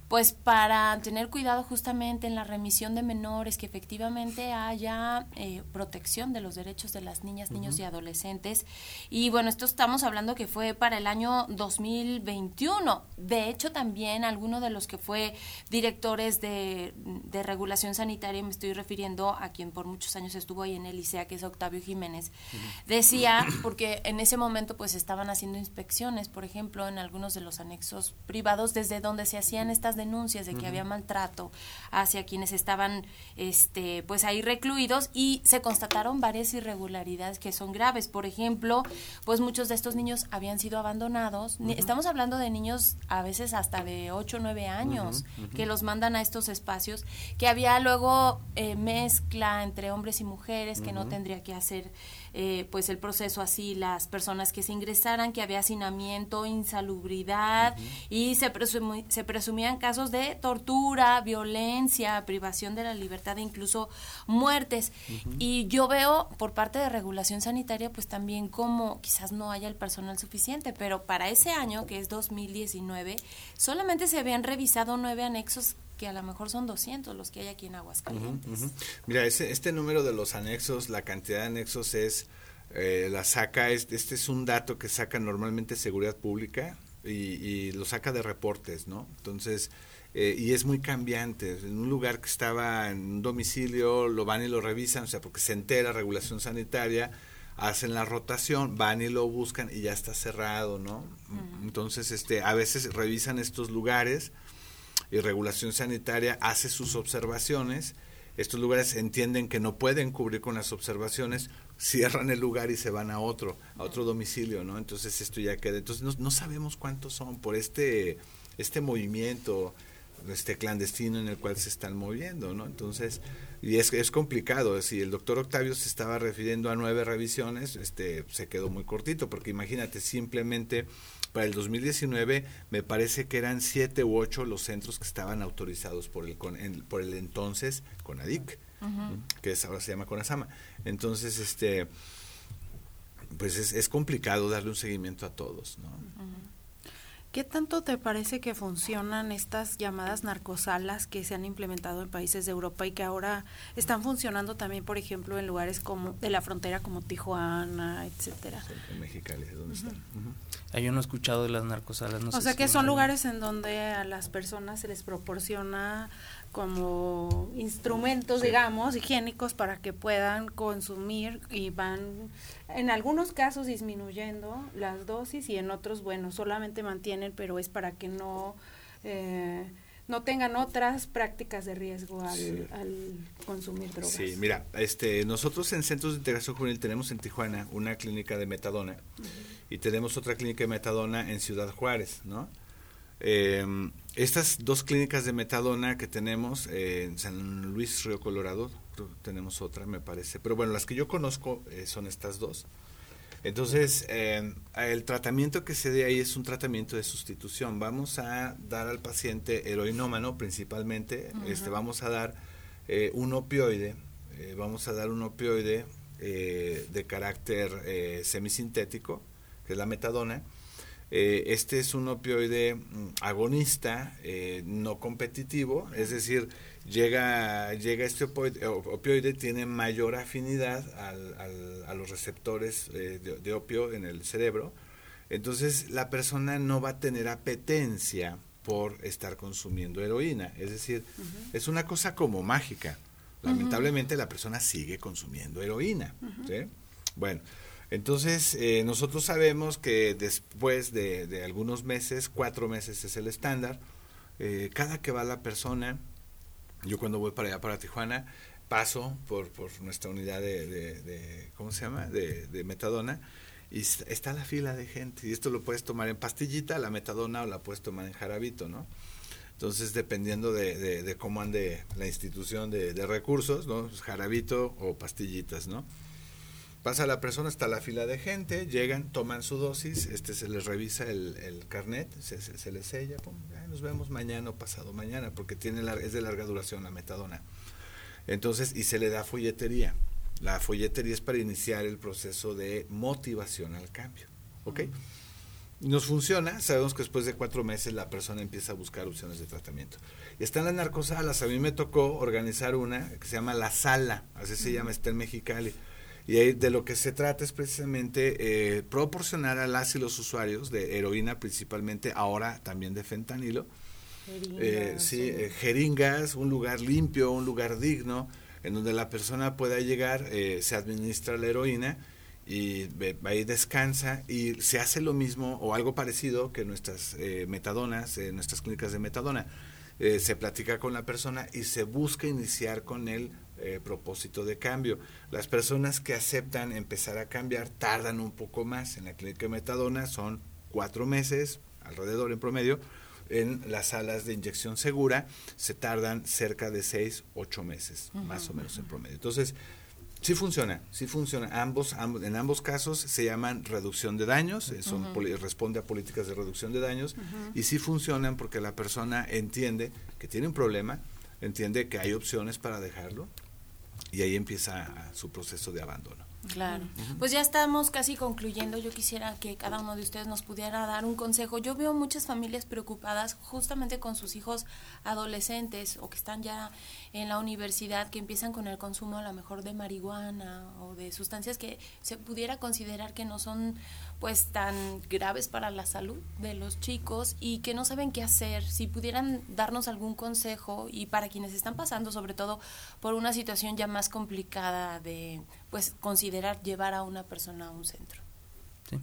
pues para tener cuidado justamente en la remisión de menores, que efectivamente haya eh, protección de los derechos de las niñas, niños y adolescentes. Y bueno, esto estamos hablando que fue para el año 2021. De hecho, también alguno de los que fue directores de, regulación sanitaria, me estoy refiriendo a quien por muchos años estuvo ahí en el ICEA, que es Octavio Jiménez, decía, porque en ese momento pues estaban haciendo inspecciones, por ejemplo, en algunos de los anexos privados, desde donde se hacían estas denuncias de que había maltrato hacia quienes estaban este pues ahí recluidos y se constataron varias irregularidades que son graves. Por ejemplo, pues muchos de estos niños habían sido abandonados. Estamos hablando de niños a veces hasta de 8 o 9 años que los mandan a estos espacios, que había luego eh, mezcla entre hombres y mujeres que no tendría que hacer eh, pues el proceso así, las personas que se ingresaran, que había hacinamiento, insalubridad y se, se presumían casos de tortura, violencia, privación de la libertad e incluso muertes. Y yo veo por parte de regulación sanitaria pues también como quizás no haya el personal suficiente, pero para ese año que es 2019 solamente se habían revisado nueve anexos que a lo mejor son 200 los que hay aquí en Aguascalientes. Mira, ese, este número de los anexos, la cantidad de anexos es, eh, la saca, este, este es un dato que saca normalmente Seguridad Pública y, lo saca de reportes, ¿no? Entonces, eh, y es muy cambiante. En un lugar que estaba en un domicilio, lo van y lo revisan, o sea, porque se entera regulación sanitaria, hacen la rotación, van y lo buscan y ya está cerrado, ¿no? Entonces, este, a veces revisan estos lugares y regulación sanitaria hace sus observaciones. Estos lugares entienden que no pueden cubrir con las observaciones, cierran el lugar y se van a otro, a otro domicilio, ¿no? Entonces esto ya queda. Entonces no, no sabemos cuántos son por este, este movimiento este clandestino en el cual se están moviendo, ¿no? Entonces, y es, es complicado, si el doctor Octavio se estaba refiriendo a nueve revisiones, este, se quedó muy cortito, porque imagínate, simplemente para el 2019 me parece que eran siete u ocho los centros que estaban autorizados por el, por el entonces CONADIC, que es, ahora se llama CONASAMA. Entonces, este pues es, es complicado darle un seguimiento a todos, ¿no? ¿Qué tanto te parece que funcionan estas llamadas narcosalas que se han implementado en países de Europa y que ahora están funcionando también, por ejemplo, en lugares como de la frontera como Tijuana, etcétera? En Mexicali, ¿dónde están? Yo no he escuchado de las narcosalas. o sea que son lugares en donde a las personas se les proporciona como instrumentos, digamos, higiénicos para que puedan consumir y van en algunos casos disminuyendo las dosis y en otros, bueno, solamente mantienen, pero es para que no... Eh, no tengan otras prácticas de riesgo al, consumir drogas. Sí, mira, este, nosotros en Centros de Integración Juvenil tenemos en Tijuana una clínica de metadona y tenemos otra clínica de metadona en Ciudad Juárez, ¿no? Eh, estas dos clínicas de metadona que tenemos eh, en San Luis Río Colorado, tenemos otra, me parece, pero bueno, las que yo conozco eh, son estas dos. Entonces, eh, el tratamiento que se dé ahí es un tratamiento de sustitución. Vamos a dar al paciente heroinómano principalmente, este, vamos a dar un opioide, vamos a dar un opioide de carácter semisintético, que es la metadona, eh, este es un opioide mm, agonista, eh, no competitivo, es decir, llega, llega este opioide, tiene mayor afinidad a los receptores eh, de, opio en el cerebro, entonces la persona no va a tener apetencia por estar consumiendo heroína, es decir, es una cosa como mágica. Lamentablemente la persona sigue consumiendo heroína. Bueno, entonces, eh, nosotros sabemos que después de, algunos meses, cuatro meses es el estándar, eh, cada que va la persona, yo cuando voy para allá, para Tijuana, paso por, nuestra unidad de, ¿cómo se llama?, de, metadona, y está la fila de gente, y esto lo puedes tomar en pastillita, la metadona, o la puedes tomar en jarabito, ¿no? Entonces, dependiendo de, cómo ande la institución de, recursos, ¿no? Jarabito o pastillitas, ¿no? Pasa la persona hasta la fila de gente, llegan, toman su dosis, este se les revisa el, el carnet, se, se, les sella, pum, nos vemos mañana o pasado mañana, porque tiene es de larga duración la metadona. Entonces, y se le da folletería. La folletería es para iniciar el proceso de motivación al cambio. ¿Ok? Nos funciona, sabemos que después de cuatro meses la persona empieza a buscar opciones de tratamiento. Están las narcosalas, a mí me tocó organizar una que se llama La Sala, así se llama, está en Mexicali. Y ahí de lo que se trata es precisamente eh, proporcionar a las y los usuarios de heroína principalmente, ahora también de fentanilo, jeringas, eh, sí, eh, jeringas, un lugar limpio, un lugar digno, en donde la persona pueda llegar, se administra la heroína y ahí descansa y se hace lo mismo o algo parecido que nuestras metadonas, nuestras clínicas de metadona. se platica con la persona y se busca iniciar con él eh, propósito de cambio. Las personas que aceptan empezar a cambiar tardan un poco más. En la clínica metadona son cuatro meses, alrededor en promedio. En las salas de inyección segura se tardan cerca de seis, ocho meses, más o menos en promedio. Entonces, sí funciona, sí funciona. Ambos, en ambos casos se llaman reducción de daños, eh, son, responde a políticas de reducción de daños y sí funcionan porque la persona entiende que tiene un problema, entiende que hay opciones para dejarlo y ahí empieza su proceso de abandono. Claro. Pues ya estamos casi concluyendo. Yo quisiera que cada uno de ustedes nos pudiera dar un consejo. Yo veo muchas familias preocupadas justamente con sus hijos adolescentes o que están ya en la universidad, que empiezan con el consumo a lo mejor de marihuana o de sustancias que se pudiera considerar que no son pues tan graves para la salud de los chicos y que no saben qué hacer, si pudieran darnos algún consejo y para quienes están pasando sobre todo por una situación ya más complicada de pues considerar llevar a una persona a un centro. Sí.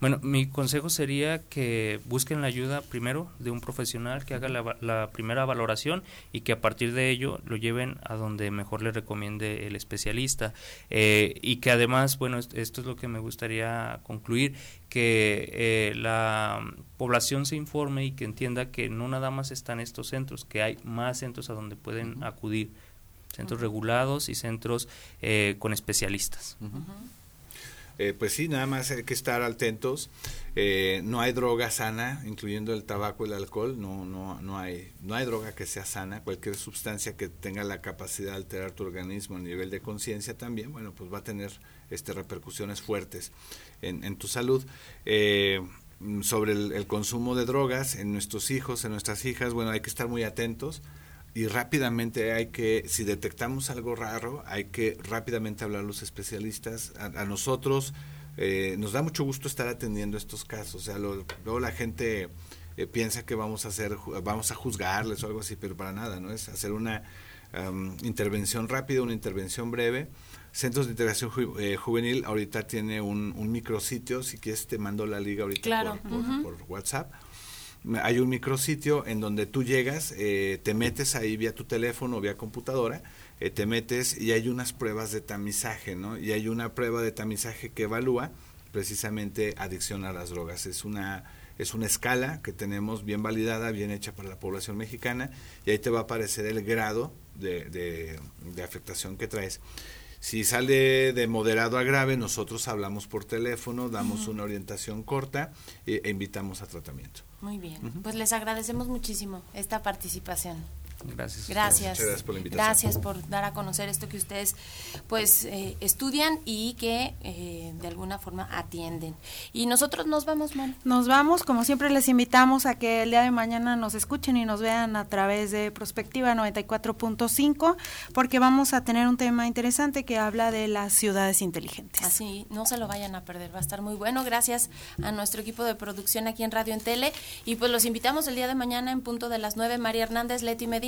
Bueno, mi consejo sería que busquen la ayuda primero de un profesional que haga la, primera valoración y que a partir de ello lo lleven a donde mejor le recomiende el especialista. Eh, y que además, bueno, esto es lo que me gustaría concluir, que eh, la población se informe y que entienda que no nada más están estos centros, que hay más centros a donde pueden acudir, centros regulados y centros eh, con especialistas. Eh, pues sí, nada más hay que estar atentos. Eh, no hay droga sana, incluyendo el tabaco y el alcohol. No, no, no, hay, no hay droga que sea sana. Cualquier sustancia que tenga la capacidad de alterar tu organismo a nivel de conciencia también, bueno, pues va a tener este, repercusiones fuertes en, tu salud. Eh, sobre el, consumo de drogas en nuestros hijos, en nuestras hijas, bueno, hay que estar muy atentos y rápidamente hay que, si detectamos algo raro, hay que rápidamente hablar a los especialistas, a, nosotros. Eh, nos da mucho gusto estar atendiendo estos casos. O sea, luego la gente eh, piensa que vamos a hacer, vamos a juzgarles o algo así, pero para nada, ¿no? Es hacer una intervención rápida, una intervención breve. Centros de Integración eh, Juvenil ahorita tiene un, un micrositio, si quieres te mando la liga ahorita por, por WhatsApp hay un micrositio en donde tú llegas, eh, te metes ahí vía tu teléfono o vía computadora, eh, te metes y hay unas pruebas de tamizaje, ¿no? Y hay una prueba de tamizaje que evalúa precisamente adicción a las drogas. Es una, es una escala que tenemos bien validada, bien hecha para la población mexicana y ahí te va a aparecer el grado de, de afectación que traes. Si sale de moderado a grave, nosotros hablamos por teléfono, damos una orientación corta e, e invitamos a tratamiento. Muy bien, pues les agradecemos muchísimo esta participación. Gracias. Gracias. Gracias por la invitación. Gracias por dar a conocer esto que ustedes pues eh, estudian y que eh, de alguna forma atienden. Y nosotros nos vamos, man. Nos vamos, como siempre les invitamos a que el día de mañana nos escuchen y nos vean a través de Prospectiva 94.5 porque vamos a tener un tema interesante que habla de las ciudades inteligentes. Así, no se lo vayan a perder, va a estar muy bueno. Gracias a nuestro equipo de producción aquí en Radio en Tele y pues los invitamos el día de mañana en punto de las 9 María Hernández, Leti Medina